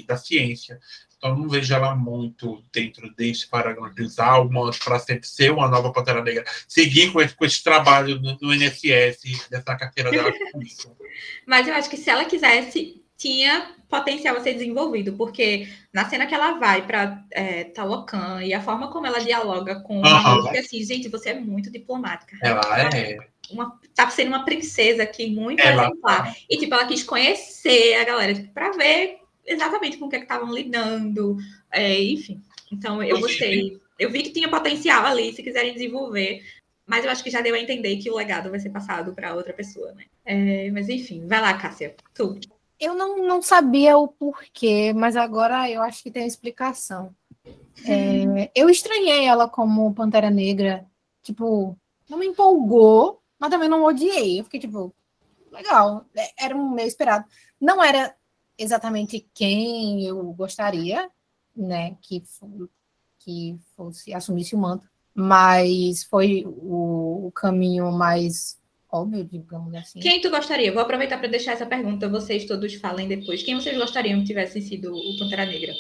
da ciência. Então, não vejo ela muito dentro deste de usar o para sempre ser uma nova Pantera Negra. Seguir com esse, com esse trabalho no, no NSS, dessa carteira dela. Mas eu acho que se ela quisesse tinha potencial a ser desenvolvido, porque na cena que ela vai para é, Talocan e a forma como ela dialoga com a música, assim, gente, você é muito diplomática. Ela é. Uma, tá sendo uma princesa aqui, muito Ela exemplar. E, tipo, ela quis conhecer a galera, tipo, pra ver exatamente com o que é estavam lidando, é, enfim. Então, eu gostei. Eu vi que tinha potencial ali, se quiserem desenvolver. Mas eu acho que já deu a entender que o legado vai ser passado para outra pessoa, né? É, mas enfim, vai lá, Cássia. Tu. Eu não, não sabia o porquê, mas agora eu acho que tem explicação. É, eu estranhei ela como Pantera Negra. Tipo, não me empolgou, mas também não odiei. Eu fiquei tipo, legal. É, Era um meio esperado. Não era exatamente quem eu gostaria, né, que, que fosse assumisse o manto, mas foi o, o caminho mais óbvio, digamos assim. Quem tu gostaria? Vou aproveitar para deixar essa pergunta, vocês todos falem depois. Quem vocês gostariam que tivesse sido o Pantera Negra?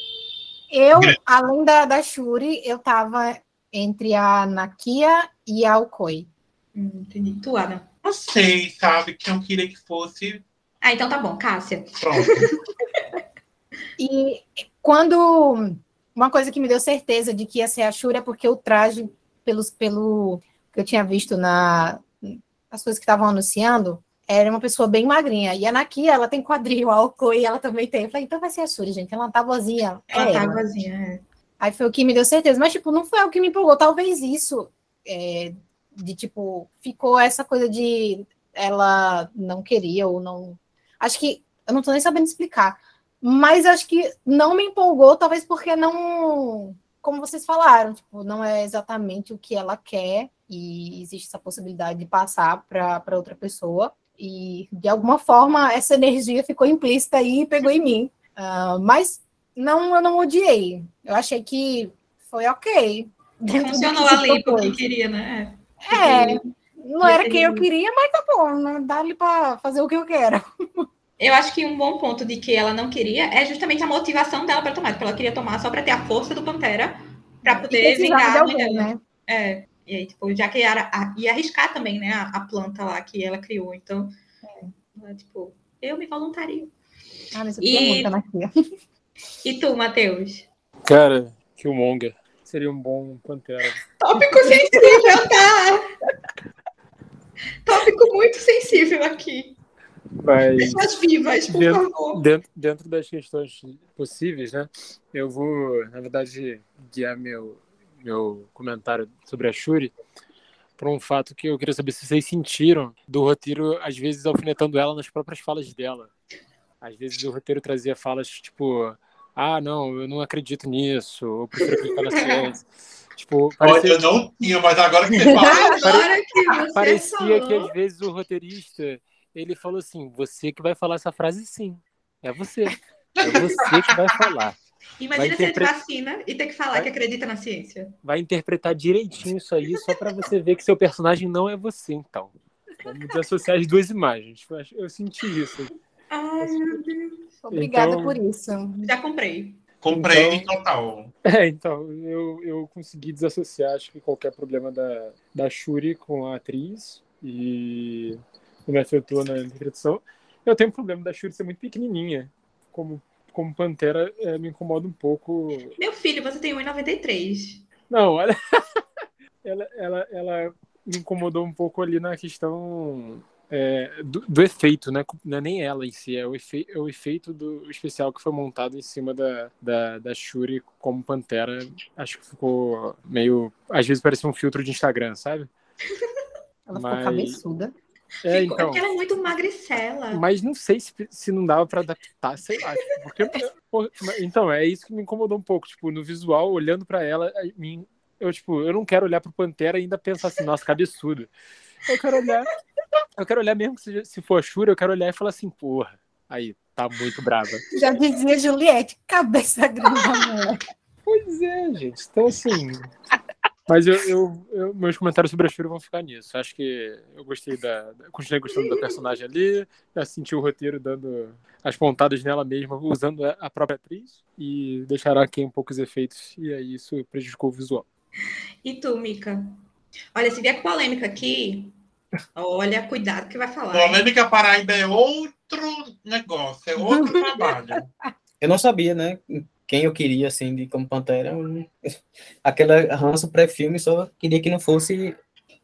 Eu, além da, da Shuri, eu tava entre a Nakia e a Okoi. Hum, entendi. Tu, Adam. Não sei, sabe? Que eu queria que fosse. Ah, então tá bom, Cássia. Pronto. E quando uma coisa que me deu certeza de que ia ser a Shuri é porque o traje, pelos, pelo que eu tinha visto na as coisas que estavam anunciando, era uma pessoa bem magrinha. E a Nakia, ela tem quadril, a Okoi, ela também tem. Eu falei, então vai ser a Shuri, gente. Ela tá boazinha. Ela é tá vazia. É. Aí foi o que me deu certeza. Mas, tipo, não foi o que me empolgou. Talvez isso, é, de tipo, ficou essa coisa de ela não queria ou não. Acho que. Eu não tô nem sabendo explicar. Mas acho que não me empolgou, talvez porque não. Como vocês falaram, tipo, não é exatamente o que ela quer. E existe essa possibilidade de passar para outra pessoa. E, de alguma forma, essa energia ficou implícita aí e pegou em mim. Ah, mas não, eu não odiei. Eu achei que foi ok. Funcionou que ali porque queria, né? É, não era quem eu queria, mas tá bom, né? dá ali para fazer o que eu quero. Eu acho que um bom ponto de que ela não queria é justamente a motivação dela para tomar. Porque ela queria tomar só para ter a força do Pantera para poder vingar a mãe dela. né? É. E aí, tipo, já que era, a, ia arriscar também, né, a, a planta lá que ela criou. Então, ela, tipo, eu me voluntario. Ah, mas eu E- queria muito. E tu, Matheus? Cara, Killmonger seria um bom Pantera. Tópico sensível, tá? Tópico muito sensível aqui. Mas Pessoas vivas, por Dentro- favor. dentro, dentro das questões possíveis, né? Eu vou, na verdade, guiar meu, meu comentário sobre a Shuri para um fato que eu queria saber se vocês sentiram do roteiro, às vezes, alfinetando ela nas próprias falas dela. Às vezes o roteiro trazia falas tipo, ah, não, eu não acredito nisso, eu prefiro acreditar na ciência. Tipo, parecia, eu não tinha, mas agora que você fala. Agora que você parecia falou... que às vezes o roteirista ele falou assim: você que vai falar essa frase sim. É você. É você que vai falar. Imagina vai interpre- vacina e ter que falar Vai- que acredita na ciência. Vai interpretar direitinho isso aí, só pra você ver que seu personagem não é você, então. Vamos desassociar as duas imagens. Eu senti isso. Ai, meu Deus. Obrigada Então- por isso. Já comprei. Comprei Então- total. É, então, eu, eu consegui desassociar, acho que qualquer problema da, da Shuri com a atriz e não me afetou na interpretação. Eu tenho um problema da Shuri ser muito pequenininha. Como, como Pantera, é, me incomoda um pouco Meu filho, você tem 1,93. Não, olha. ela, ela, ela me incomodou um pouco ali na questão é, do, do efeito, né? Não é nem ela em si, é o, efe, é o efeito do especial que foi montado em cima da, da, da Shuri como Pantera. Acho que ficou meio. Às vezes parecia um filtro de Instagram, sabe? Ela Mas- ficou cabeçuda. É, Ficou- então. Porque ela é muito magricela. Mas não sei se, se não dava pra adaptar, sei lá. tipo, Porque, então, é isso que me incomodou um pouco. Tipo, no visual, olhando pra ela, eu, tipo, eu não quero olhar pro Pantera e ainda pensar assim, nossa, cabeçudo. Eu quero olhar. Eu quero olhar mesmo que seja- se for a Shura, eu quero olhar e falar assim, porra, aí, tá muito brava. Já dizia Juliette, cabeça grande. Pois é, gente. Então, assim. Mas eu, eu- eu- meus comentários sobre a Shuri vão ficar nisso. Acho que eu gostei da. Continuei gostando da personagem ali. Já senti o roteiro dando as pontadas nela mesma, usando a própria atriz. E deixaram aqui um pouco os efeitos. E aí isso prejudicou o visual. E tu, Mica? Olha, se vier com polêmica aqui, olha, cuidado que vai falar. hein? Polêmica Paraíba é outra negócio, é outro trabalho. Eu não sabia, né? Quem eu queria, assim, de como Pantera. Aquela ranço pré-filme, só queria que não fosse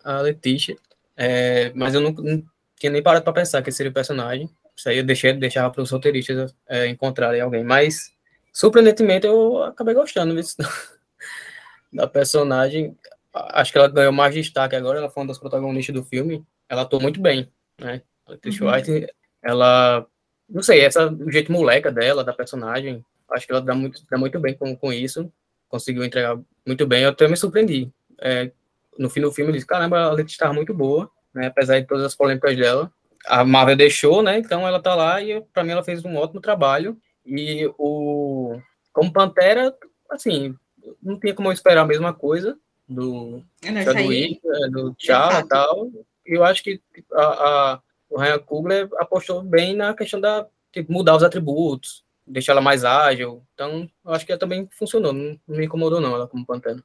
a Letícia. É, mas eu não, não, tinha nem parado para pensar que seria o personagem. Isso aí eu deixei, deixava para os roteiristas é, encontrarem alguém. Mas, surpreendentemente, eu acabei gostando disso, da personagem. Acho que ela ganhou mais destaque agora. Ela foi uma das protagonistas do filme. Ela atuou muito bem, né? A Letícia uhum. White, ela não sei, essa, o jeito moleca dela, da personagem, acho que ela dá muito, dá muito bem com, com isso, conseguiu entregar muito bem, eu até me surpreendi. É, no fim do filme, eu disse, caramba, a Letícia estava muito boa, né, apesar de todas as polêmicas dela. A Marvel deixou, né, então ela tá lá e para mim ela fez um ótimo trabalho. E o como Pantera, assim, não tinha como eu esperar a mesma coisa do é, do T'Challa e tal. Eu acho que a, a o Ryan Coogler apostou bem na questão da tipo, mudar os atributos, deixar ela mais ágil. Então, eu acho que ela também funcionou, não, não me incomodou não, ela como Pantera.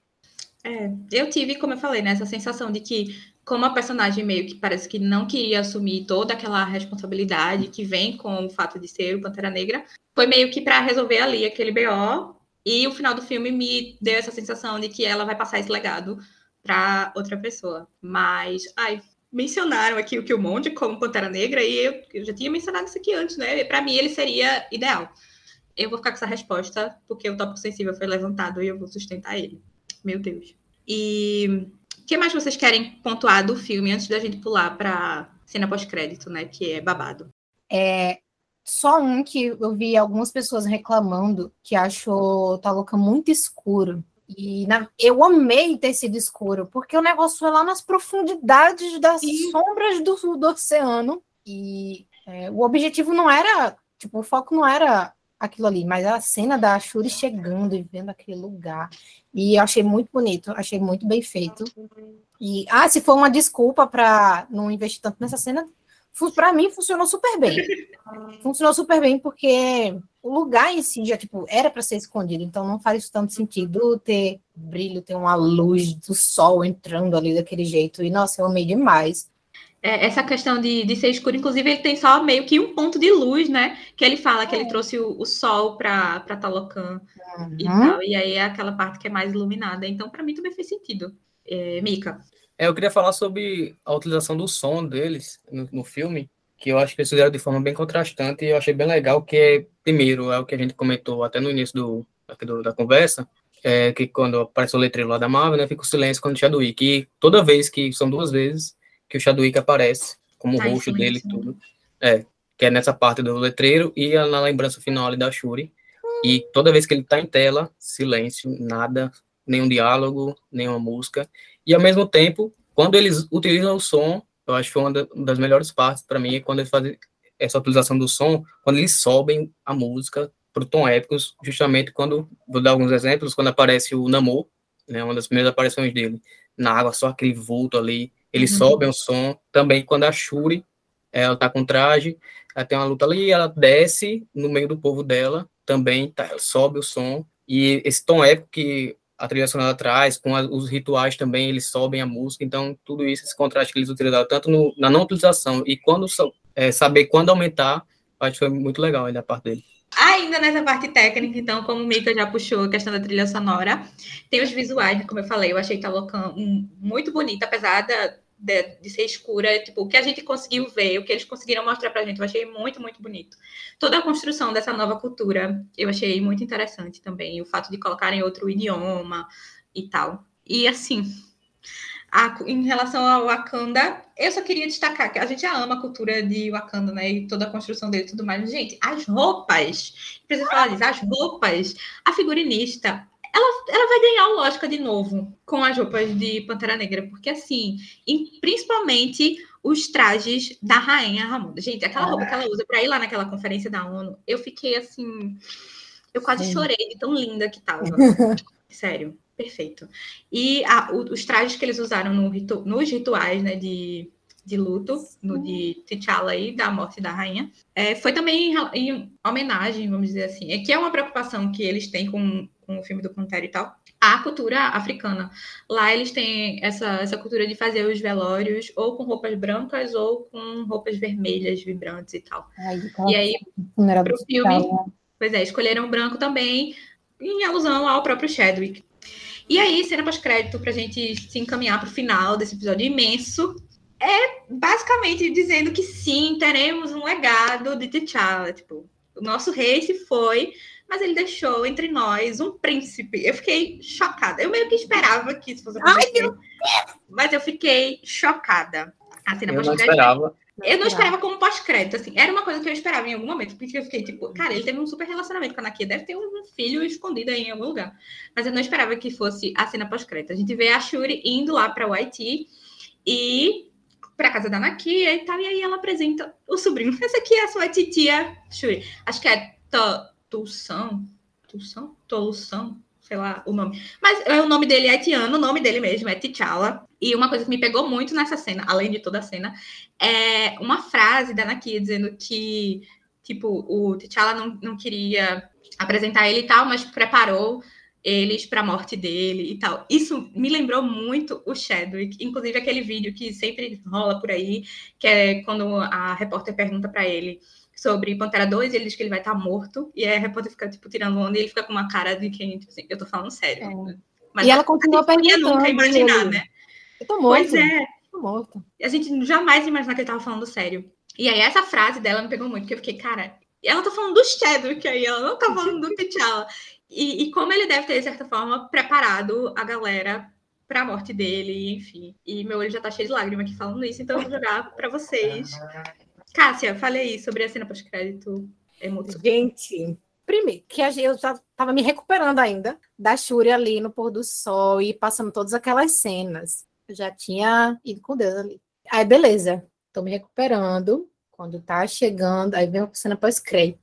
É, eu tive, como eu falei, né, essa sensação de que, como a personagem meio que parece que não queria assumir toda aquela responsabilidade que vem com o fato de ser o Pantera Negra, foi meio que para resolver ali aquele BO. E o final do filme me deu essa sensação de que ela vai passar esse legado para outra pessoa. Mas, ai, mencionaram aqui o Killmonger como Pantera Negra e eu, eu já tinha mencionado isso aqui antes, né? Para mim ele seria ideal. Eu vou ficar com essa resposta porque o tópico sensível foi levantado e eu vou sustentar ele. Meu Deus. E o que mais vocês querem pontuar do filme antes da gente pular para cena pós-crédito, né? Que é babado. É só um que eu vi algumas pessoas reclamando que achou Taloca muito escuro. E na, eu amei ter sido escuro, porque o negócio foi lá nas profundidades das Sim. sombras do, do oceano. E é, o objetivo não era, tipo, o foco não era aquilo ali, mas a cena da Shuri chegando e vendo aquele lugar. E eu achei muito bonito, achei muito bem feito. E, ah, se for uma desculpa para não investir tanto nessa cena, para mim funcionou super bem. funcionou super bem porque o lugar em si já tipo era para ser escondido, então não faz tanto sentido ter brilho, ter uma luz do sol entrando ali daquele jeito. E nossa, eu amei demais. É, essa questão de, de ser escuro, inclusive, ele tem só meio que um ponto de luz, né? Que ele fala que ele é. trouxe o, o sol para Talocan uhum. e tal. E aí é aquela parte que é mais iluminada. Então, para mim, também fez sentido. É, Mika. É, eu queria falar sobre a utilização do som deles no, no, filme, que eu acho que eles fizeram de forma bem contrastante e eu achei bem legal, que é, primeiro, é o que a gente comentou até no início do, do da conversa, é que quando aparece o letreiro lá da Marvel, né, fica o silêncio quando o Chadwick, e toda vez que, são duas vezes, que o Chadwick aparece, como o rosto dele e tudo, é, que é nessa parte do letreiro e na lembrança final ali da Shuri, e toda vez que ele tá em tela, silêncio, nada, nenhum diálogo, nenhuma música, e ao mesmo tempo, quando eles utilizam o som, eu acho que foi uma das melhores partes para mim, é quando eles fazem essa utilização do som, quando eles sobem a música para o tom épico, justamente quando, vou dar alguns exemplos, quando aparece o Namor, né, uma das primeiras aparições dele, na água, só aquele vulto ali, eles uhum. sobem o som, também quando a Shuri, ela tá com traje, ela tem uma luta ali, ela desce no meio do povo dela, também tá, sobe o som, e esse tom épico que a trilha sonora traz, com a, os rituais também, eles sobem a música, então tudo isso, esse contraste que eles utilizaram, tanto no, na não utilização e quando é, saber quando aumentar, acho que foi muito legal aí da parte dele. Ainda nessa parte técnica, então, como o Mika já puxou a questão da trilha sonora, tem os visuais, como eu falei, eu achei tá um, muito bonita, apesar da, de, de, ser escura, tipo, o que a gente conseguiu ver, o que eles conseguiram mostrar pra gente, eu achei muito, muito bonito. Toda a construção dessa nova cultura, eu achei muito interessante também, o fato de colocarem outro idioma e tal. E assim, a, em relação ao Wakanda, eu só queria destacar que a gente já ama a cultura de Wakanda, né? E toda a construção dele e tudo mais. Gente, as roupas, preciso falar disso, as roupas, a figurinista, ela, ela vai ganhar o Oscar de novo com as roupas de Pantera Negra, porque assim, e principalmente os trajes da rainha Ramonda. Gente, aquela roupa que ela usa para ir lá naquela conferência da ONU, eu fiquei assim, eu quase Sim. chorei de tão linda que tava. Sério, perfeito. E a, os trajes que eles usaram no ritu, nos rituais, né, de de luto, no de T'Challa aí, da morte da rainha. É, foi também em, em, homenagem, vamos dizer assim, é que é uma preocupação que eles têm com com o filme do Pantera e tal, a cultura africana. Lá eles têm essa, essa cultura de fazer os velórios ou com roupas brancas ou com roupas vermelhas, vibrantes e tal. Ai, E aí, pro do filme, né? Pois é, escolheram o branco também, em alusão ao próprio Chadwick. E aí, cena pós-crédito, pra gente se encaminhar pro final desse episódio imenso, é basicamente dizendo que sim, teremos um legado de T'Challa. Tipo, o nosso rei se foi, mas ele deixou entre nós um príncipe. Eu fiquei chocada. Eu meio que esperava que isso fosse acontecer. Mas eu fiquei chocada. A cena Eu não esperava. eu não esperava como pós-crédito, assim. Era uma coisa que eu esperava em algum momento, porque eu fiquei tipo, cara, ele teve um super relacionamento com a Nakia, deve ter um filho escondido aí em algum lugar. Mas eu não esperava que fosse a cena pós-crédito. A gente vê a Shuri indo lá para o Haiti e para casa da Nakia e tal, e aí ela apresenta o sobrinho. Essa aqui é a sua titia Shuri. Acho que é To- Tulsan, Tulsan? Tolução, sei lá o nome. Mas é, o nome dele é haitiano, o nome dele mesmo é T'Challa. E uma coisa que me pegou muito nessa cena, além de toda a cena, é uma frase da Nakia dizendo que, tipo, o T'Challa não, não queria apresentar ele e tal, mas preparou eles para a morte dele e tal. Isso me lembrou muito o Chadwick, inclusive aquele vídeo que sempre rola por aí, que é quando a repórter pergunta para ele sobre Pantera 2 e ele diz que ele vai estar morto, e aí a repórter fica, tipo, tirando onda e ele fica com uma cara de quem, tipo assim, eu tô falando sério. Mas E ela continua a perguntando. nunca imaginar, ele, né? Eu tô morto. Pois é, Tô morto. a gente jamais ia imaginar que ele tava falando sério. E aí essa frase dela me pegou muito, porque eu fiquei, cara, ela tá falando do Chadwick aí, ela não tá falando do T'Challa. E, e como ele deve ter, de certa forma, preparado a galera pra morte dele, enfim. E meu olho já tá cheio de lágrimas aqui falando isso, então eu vou jogar pra vocês. Cássia, fale aí sobre a cena pós-crédito emocionante. Gente, primeiro, que eu já tava me recuperando ainda da Shuri ali no pôr do sol e passando todas aquelas cenas. Eu já tinha ido com Deus ali. Aí, beleza, tô me recuperando. Quando tá chegando, aí vem a cena pós-crédito.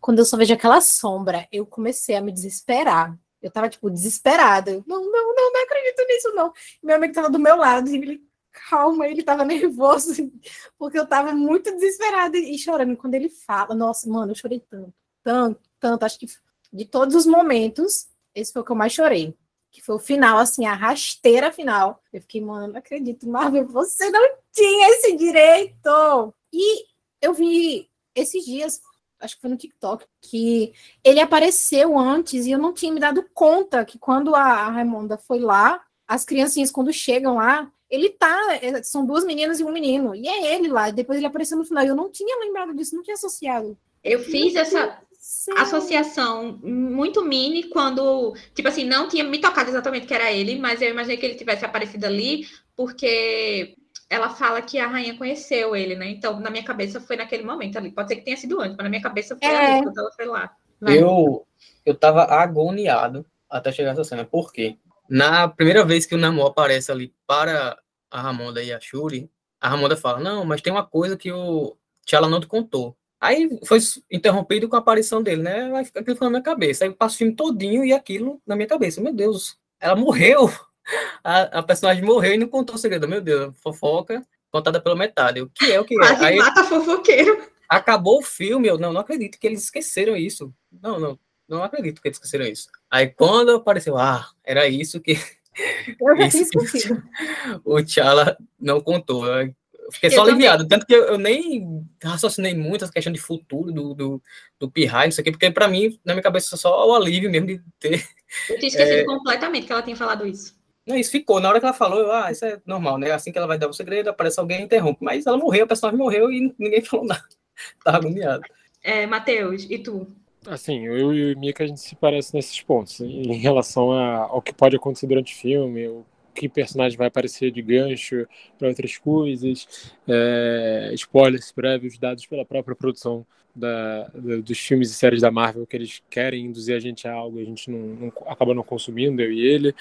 Quando eu só vejo aquela sombra, eu comecei a me desesperar. Eu tava, tipo, desesperada. Eu, não, não, não, não acredito nisso, não. Meu amigo tava do meu lado, e ele, calma, ele tava nervoso, porque eu tava muito desesperada e chorando. Quando ele fala, nossa, mano, eu chorei tanto, tanto, tanto. Acho que de todos os momentos, esse foi o que eu mais chorei. Que foi o final, assim, a rasteira final. Eu fiquei, mano, não acredito, Marvel, você não tinha esse direito. E eu vi esses dias, acho que foi no TikTok, que ele apareceu antes e eu não tinha me dado conta que quando a Raimonda foi lá, as criancinhas, quando chegam lá, ele tá. é, São duas meninas e um menino. E é ele lá. Depois ele apareceu no final. Eu não tinha lembrado disso, não tinha associado. Eu fiz essa Sim. associação muito mini quando, tipo assim, não tinha me tocado exatamente que era ele, mas eu imaginei que ele tivesse aparecido ali, porque ela fala que a rainha conheceu ele, né? Então, na minha cabeça foi naquele momento ali. Pode ser que tenha sido antes, mas na minha cabeça foi É. ali, quando ela foi lá. Vai. Eu, eu tava agoniado até chegar essa cena. Por quê? Na primeira vez que o Namor aparece ali para a Ramonda e a Shuri, a Ramonda fala, não, mas tem uma coisa que o T'Challa não te contou. Aí foi interrompido com a aparição dele, né? Aquilo na minha cabeça. Aí eu passo o filme todinho e aquilo na minha cabeça. Meu Deus, ela morreu. A, a personagem morreu e não contou o segredo. Meu Deus, fofoca contada pela metade. O que é, o que é? Quase Aí, mata fofoqueiro. acabou o filme, eu não, não acredito que eles esqueceram isso. Não, não, não acredito que eles esqueceram isso. Aí quando apareceu, ah, era isso que Eu já tinha esquecido. o T'Challa não contou. Eu fiquei Eu só também. aliviado, tanto que eu, eu nem raciocinei muito essa questão de futuro do, do, do Pirrai, não sei o quê, porque pra mim, na minha cabeça, só o alívio mesmo de ter. Eu tinha esquecido completamente que ela tinha falado isso. Não, isso ficou. Na hora que ela falou, eu, ah, isso é normal, né? Assim que ela vai dar o segredo, aparece alguém e interrompe. Mas ela morreu, a personagem morreu e ninguém falou nada. Tava agoniado. É, Matheus, e tu? Assim, eu e o Mika a gente se parece nesses pontos, em relação a- ao que pode acontecer durante o filme, o que personagem vai aparecer de gancho para outras coisas, é, spoilers prévios dados pela própria produção da- da- dos filmes e séries da Marvel, que eles querem induzir a gente a algo, a gente não, não- acaba não consumindo, eu e ele,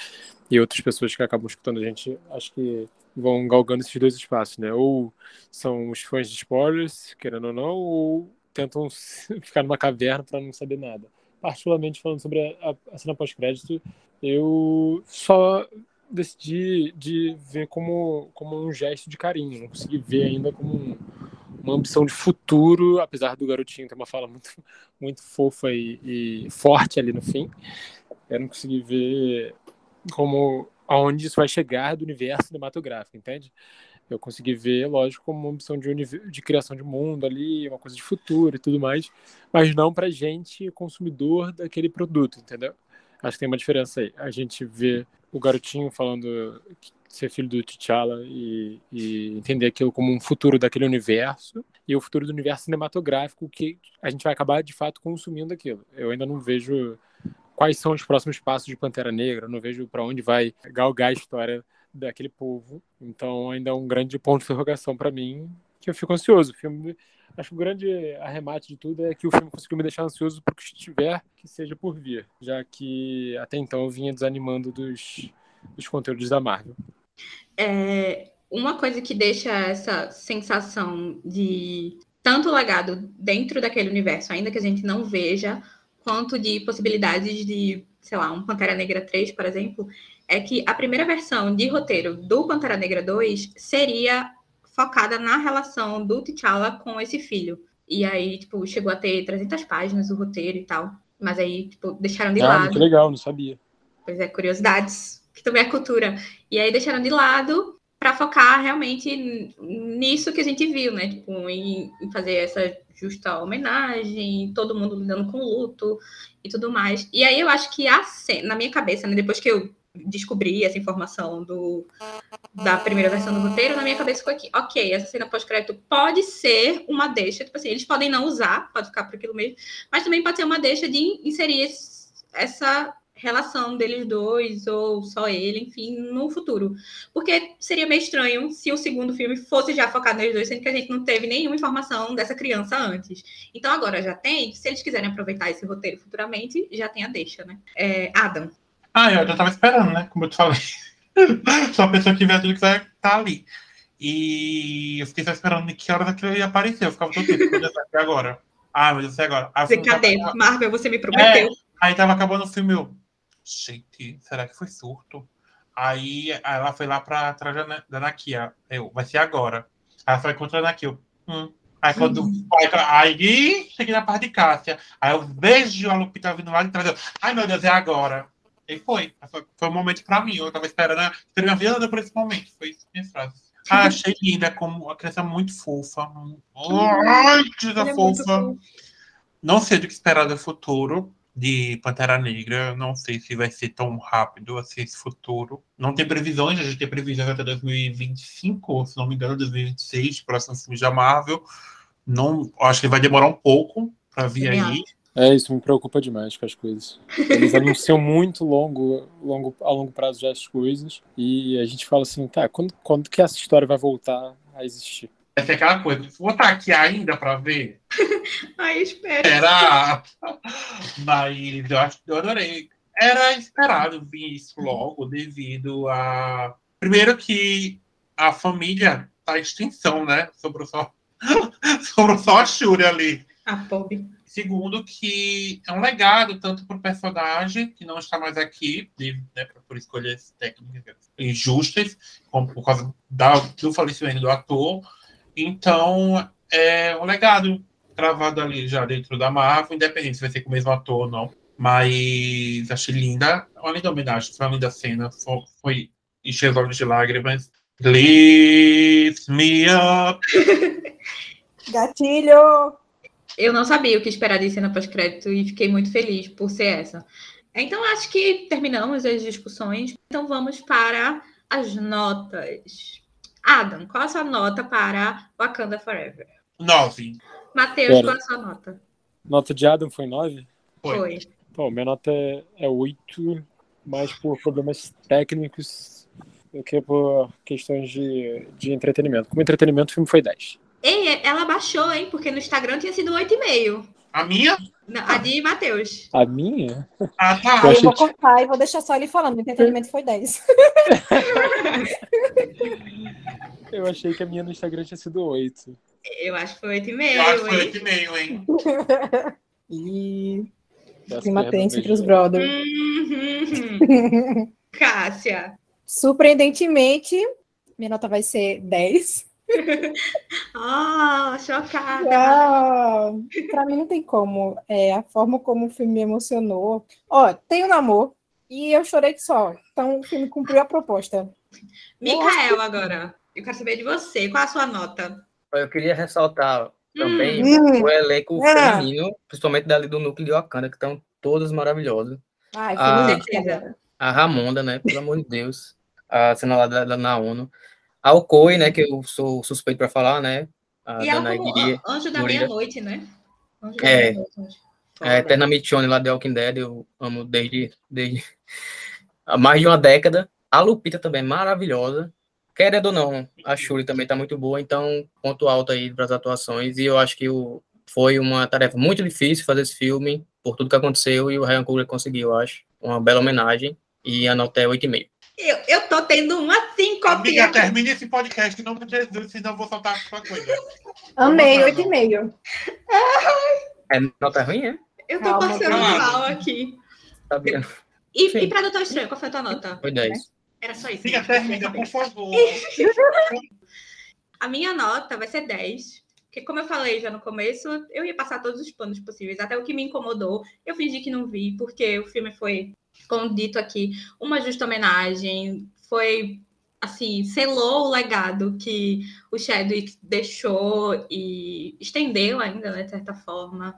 e outras pessoas que acabam escutando a gente, acho que vão galgando esses dois espaços, né? Ou são os fãs de spoilers, querendo ou não, ou tentam ficar numa caverna para não saber nada. Particularmente falando sobre a, a cena pós-crédito, eu só decidi de ver como, como um gesto de carinho, não consegui ver ainda como um- uma ambição de futuro, apesar do garotinho ter uma fala muito, muito fofa e, e forte ali no fim. Eu não consegui ver como aonde isso vai chegar do universo cinematográfico, entende? Eu consegui ver, lógico, como uma opção de, de criação de mundo ali, uma coisa de futuro e tudo mais, mas não pra gente, consumidor daquele produto, entendeu? Acho que tem uma diferença aí. A gente vê o garotinho falando ser filho do T'Challa e, e, entender aquilo como um futuro daquele universo e o futuro do universo cinematográfico que a gente vai acabar de fato consumindo aquilo. Eu ainda não vejo quais são os próximos passos de Pantera Negra, não vejo para onde vai galgar a história daquele povo. Então ainda é um grande ponto de interrogação para mim que eu fico ansioso. O filme Acho que o grande arremate de tudo é que o filme conseguiu me deixar ansioso por que estiver que seja por vir, já que até então eu vinha desanimando dos, dos conteúdos da Marvel. É, uma coisa que deixa essa sensação de tanto legado dentro daquele universo, ainda que a gente não veja, quanto de possibilidades de, sei lá, um Pantera Negra 3, por exemplo, é que a primeira versão de roteiro do Pantera Negra 2 seria focada na relação do T'Challa com esse filho. E aí, tipo, chegou a ter 300 páginas o roteiro e tal. Mas aí, tipo, deixaram de ah, lado. Muito legal, não sabia. Pois é, curiosidades, que também é cultura. E aí deixaram de lado para focar realmente nisso que a gente viu, né? Tipo, em, em fazer essa justa homenagem, todo mundo lidando com luto e tudo mais. E aí eu acho que a cena, na minha cabeça, né, depois que eu descobri essa informação do, da primeira versão do roteiro, na minha cabeça ficou aqui, ok, essa cena pós-crédito pode ser uma deixa, tipo assim, eles podem não usar, pode ficar por aquilo mesmo, mas também pode ser uma deixa de inserir esse, essa relação deles dois, ou só ele, enfim, no futuro. Porque seria meio estranho se o segundo filme fosse já focado neles dois, sendo que a gente não teve nenhuma informação dessa criança antes. Então agora já tem, se eles quiserem aproveitar esse roteiro futuramente, já tem a deixa, né? É, Adam, ah, eu já tava esperando, né? Como eu te falei. só a pessoa que tiver tudo que vai estar tá ali. E eu fiquei só esperando que horas aquilo ia aparecer. Eu ficava todo tempo, até agora. Ah, mas eu sei agora. Aí, você, cadê? Tava... Marvel, você me prometeu. É, aí tava acabando o filme, eu... Gente, será que foi surto? Aí, aí ela foi lá pra trás da Nakia. Eu, vai ser agora. Aí ela foi contra a Nakia. Hum. Aí quando. Uhum. Aí, cheguei na parte de Cássia. Aí eu vejo a Lupita vindo lá de trás. Eu, Ai, meu Deus, é agora. E foi. Foi um momento pra mim. Eu tava esperando. Ter minha vida por esse momento. Foi isso minhas frases. Ah, achei linda, como a criança muito fofa. Ai, que é fofa. Não sei do que esperar do futuro de Pantera Negra. Não sei se vai ser tão rápido assim esse futuro. Não tem previsões, a gente tem previsões até 2025, se não me engano, 2026, próximo filme da Marvel. Não, acho que vai demorar um pouco para vir aí. É, isso me preocupa demais com as coisas. Eles anunciam muito longo, longo, a longo prazo já as coisas. E a gente fala assim, tá, quando, quando que essa história vai voltar a existir? Essa é aquela coisa, vou estar aqui ainda para ver. Ai, espero. Era. Mas eu, acho, eu adorei. Era esperado vir isso logo, devido a. Primeiro que a família tá em extinção, né? Sobrou só, Sobrou só a Shuri ali. A pobre. Segundo, que é um legado tanto para o personagem, que não está mais aqui, né, por escolhas técnicas injustas, como por causa da, do falecimento do ator. Então, é um legado travado ali já dentro da Marvel, independente se vai ser com o mesmo ator ou não. Mas achei linda. Uma linda homenagem, foi uma linda cena. Foi, foi encher os olhos de lágrimas. Lift me up! Gatilho! Eu não sabia o que esperar de cena pós-crédito e fiquei muito feliz por ser essa. Então, acho que terminamos as discussões. Então, vamos para as notas. Adam, qual a sua nota para Wakanda Forever? Nove. Matheus, qual a sua nota? Nota de Adam foi nove? Foi. foi. Bom, minha nota é, oito, mais por problemas técnicos do que por questões de, de entretenimento. Como entretenimento, o filme foi dez. Ei, ela baixou, hein? Porque no Instagram tinha sido 8,5. A minha? Não, a de Matheus. A minha? Ah, tá. Eu, eu vou cortar e vou deixar só ele falando. O entretenimento foi 10. eu achei que a minha no Instagram tinha sido 8. Eu acho que foi 8,5. Eu acho que foi 8,5, hein? e. Clima tenso entre os brothers. Uhum. Cássia. Surpreendentemente, minha nota vai ser 10. Oh, chocada. Pra mim não tem como. É, a forma como o filme me emocionou. Ó, tem o namoro, e eu chorei que só. Então o filme cumpriu a proposta. Micael, agora. Eu quero saber de você. Qual a sua nota? Eu queria ressaltar também Hum. o elenco Ah. feminino, principalmente dali do núcleo de Wakanda, que estão todas maravilhosas. Ai, Ah. Certeza. A Ramonda, né? Pelo amor de Deus. A cena lá da, da- na ONU. A Okoi, né? Que eu sou suspeito para falar, né? A E Dana anjo da meia-noite, né? Anjo da É. meia-noite. É. Eterna Michonne lá de Walking Dead, eu amo desde, desde há mais de uma década. A Lupita também é maravilhosa. Querendo ou não, a Shuri também tá muito boa, então ponto alto aí para as atuações. E eu acho que o, foi uma tarefa muito difícil fazer esse filme, por tudo que aconteceu, e o Ryan Coogler conseguiu, eu acho. Uma bela homenagem. E a nota é 8,5. Eu, eu tô tendo uma síncope. Amiga, termine esse podcast em nome de Jesus, senão eu vou soltar a sua coisa. Amei, Vamos lá, 8,5. É nota ruim, é? Eu tô Calma, passando calma. mal aqui. Sabia? E, Sim. e pra Doutor Estranho, qual foi a tua nota? Foi 10. Era só isso. Amiga, termina, por favor. A minha nota vai ser 10. Porque, como eu falei já no começo, eu ia passar todos os panos possíveis. Até o que me incomodou, eu fingi que não vi, porque o filme foi, como dito aqui, uma justa homenagem. Foi, assim, selou o legado que o Chadwick deixou e estendeu ainda, né, de certa forma.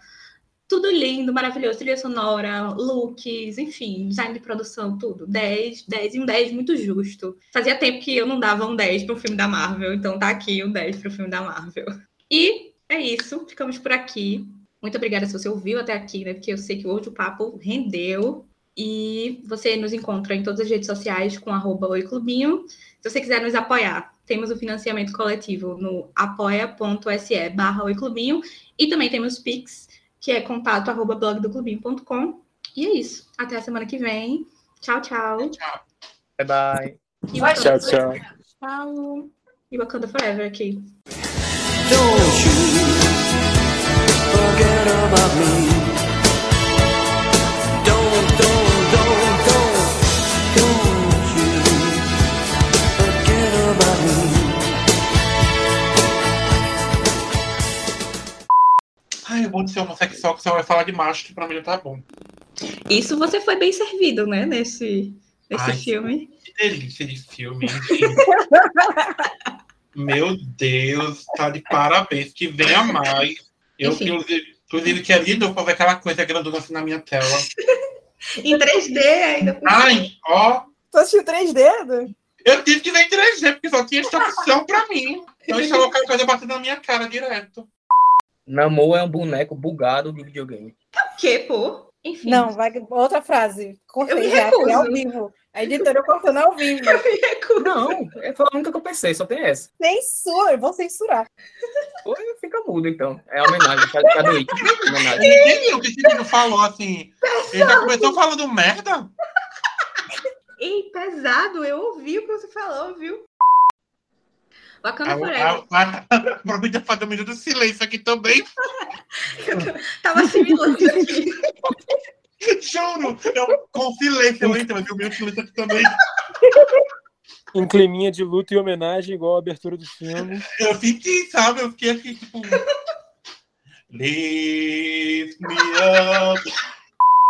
Tudo lindo, maravilhoso, trilha sonora, looks, enfim, design de produção, tudo. 10, 10 e um 10 muito justo. Fazia tempo que eu não dava um 10 para um filme da Marvel, então tá aqui um 10 para o filme da Marvel. E é isso, ficamos por aqui. Muito obrigada se você ouviu até aqui, né? Porque eu sei que hoje o papo rendeu. E você nos encontra em todas as redes sociais com arroba oiclubinho. Se você quiser nos apoiar, temos o financiamento coletivo no apoia.se barra oiclubinho. E também temos Pix, que é contato arroba blogdoclubinho.com. E é isso. Até a semana que vem. Tchau, tchau. Tchau. Bye bye. E Tchau, tchau. Tchau. E Wakanda Forever aqui. Don't you forget about me. Don't, don't, don't, don't, don't you forget about me. Ai, eu vou ser homossexual que você vai falar de macho, que pra mim já tá bom. Isso você foi bem servido, né? Nesse, nesse Ai, filme. Que delícia de filme, enfim. Meu Deus, tá de parabéns. Que venha mais. Eu, Enfim. inclusive, inclusive, queria de novo pra ver aquela coisa grandona assim na minha tela. Em 3D ainda. Ai, ó. Tu assistiu 3D? Edu? Eu tive que ver em 3D, porque só tinha essa opção pra mim. Eu estava com a coisa batendo na minha cara direto. Namor é um boneco bugado de videogame. O quê, pô? Enfim. Não, vai outra frase. Eu me Cortei já, recuso. é ao vivo. A editora cortando ao vivo. Eu. Não, foi a única que eu pensei, só tem essa. Censura, eu vou censurar. Ou fica mudo, então. É a homenagem, week. Homenagem. Eu entendi o que esse menino falou, assim. Ele já começou falando merda? Ei, pesado, eu ouvi o que você falou, viu? Wakanda A- Forever. a- a- Aproveita fazer um minuto de silêncio aqui também. Tava assimilando aqui. Juro, eu com silêncio, eu entro, mas um minuto de silêncio aqui também. Um climinha de luta e homenagem, igual a abertura do filme. Eu senti, sabe? Eu fiquei aqui, tipo. Lift me up.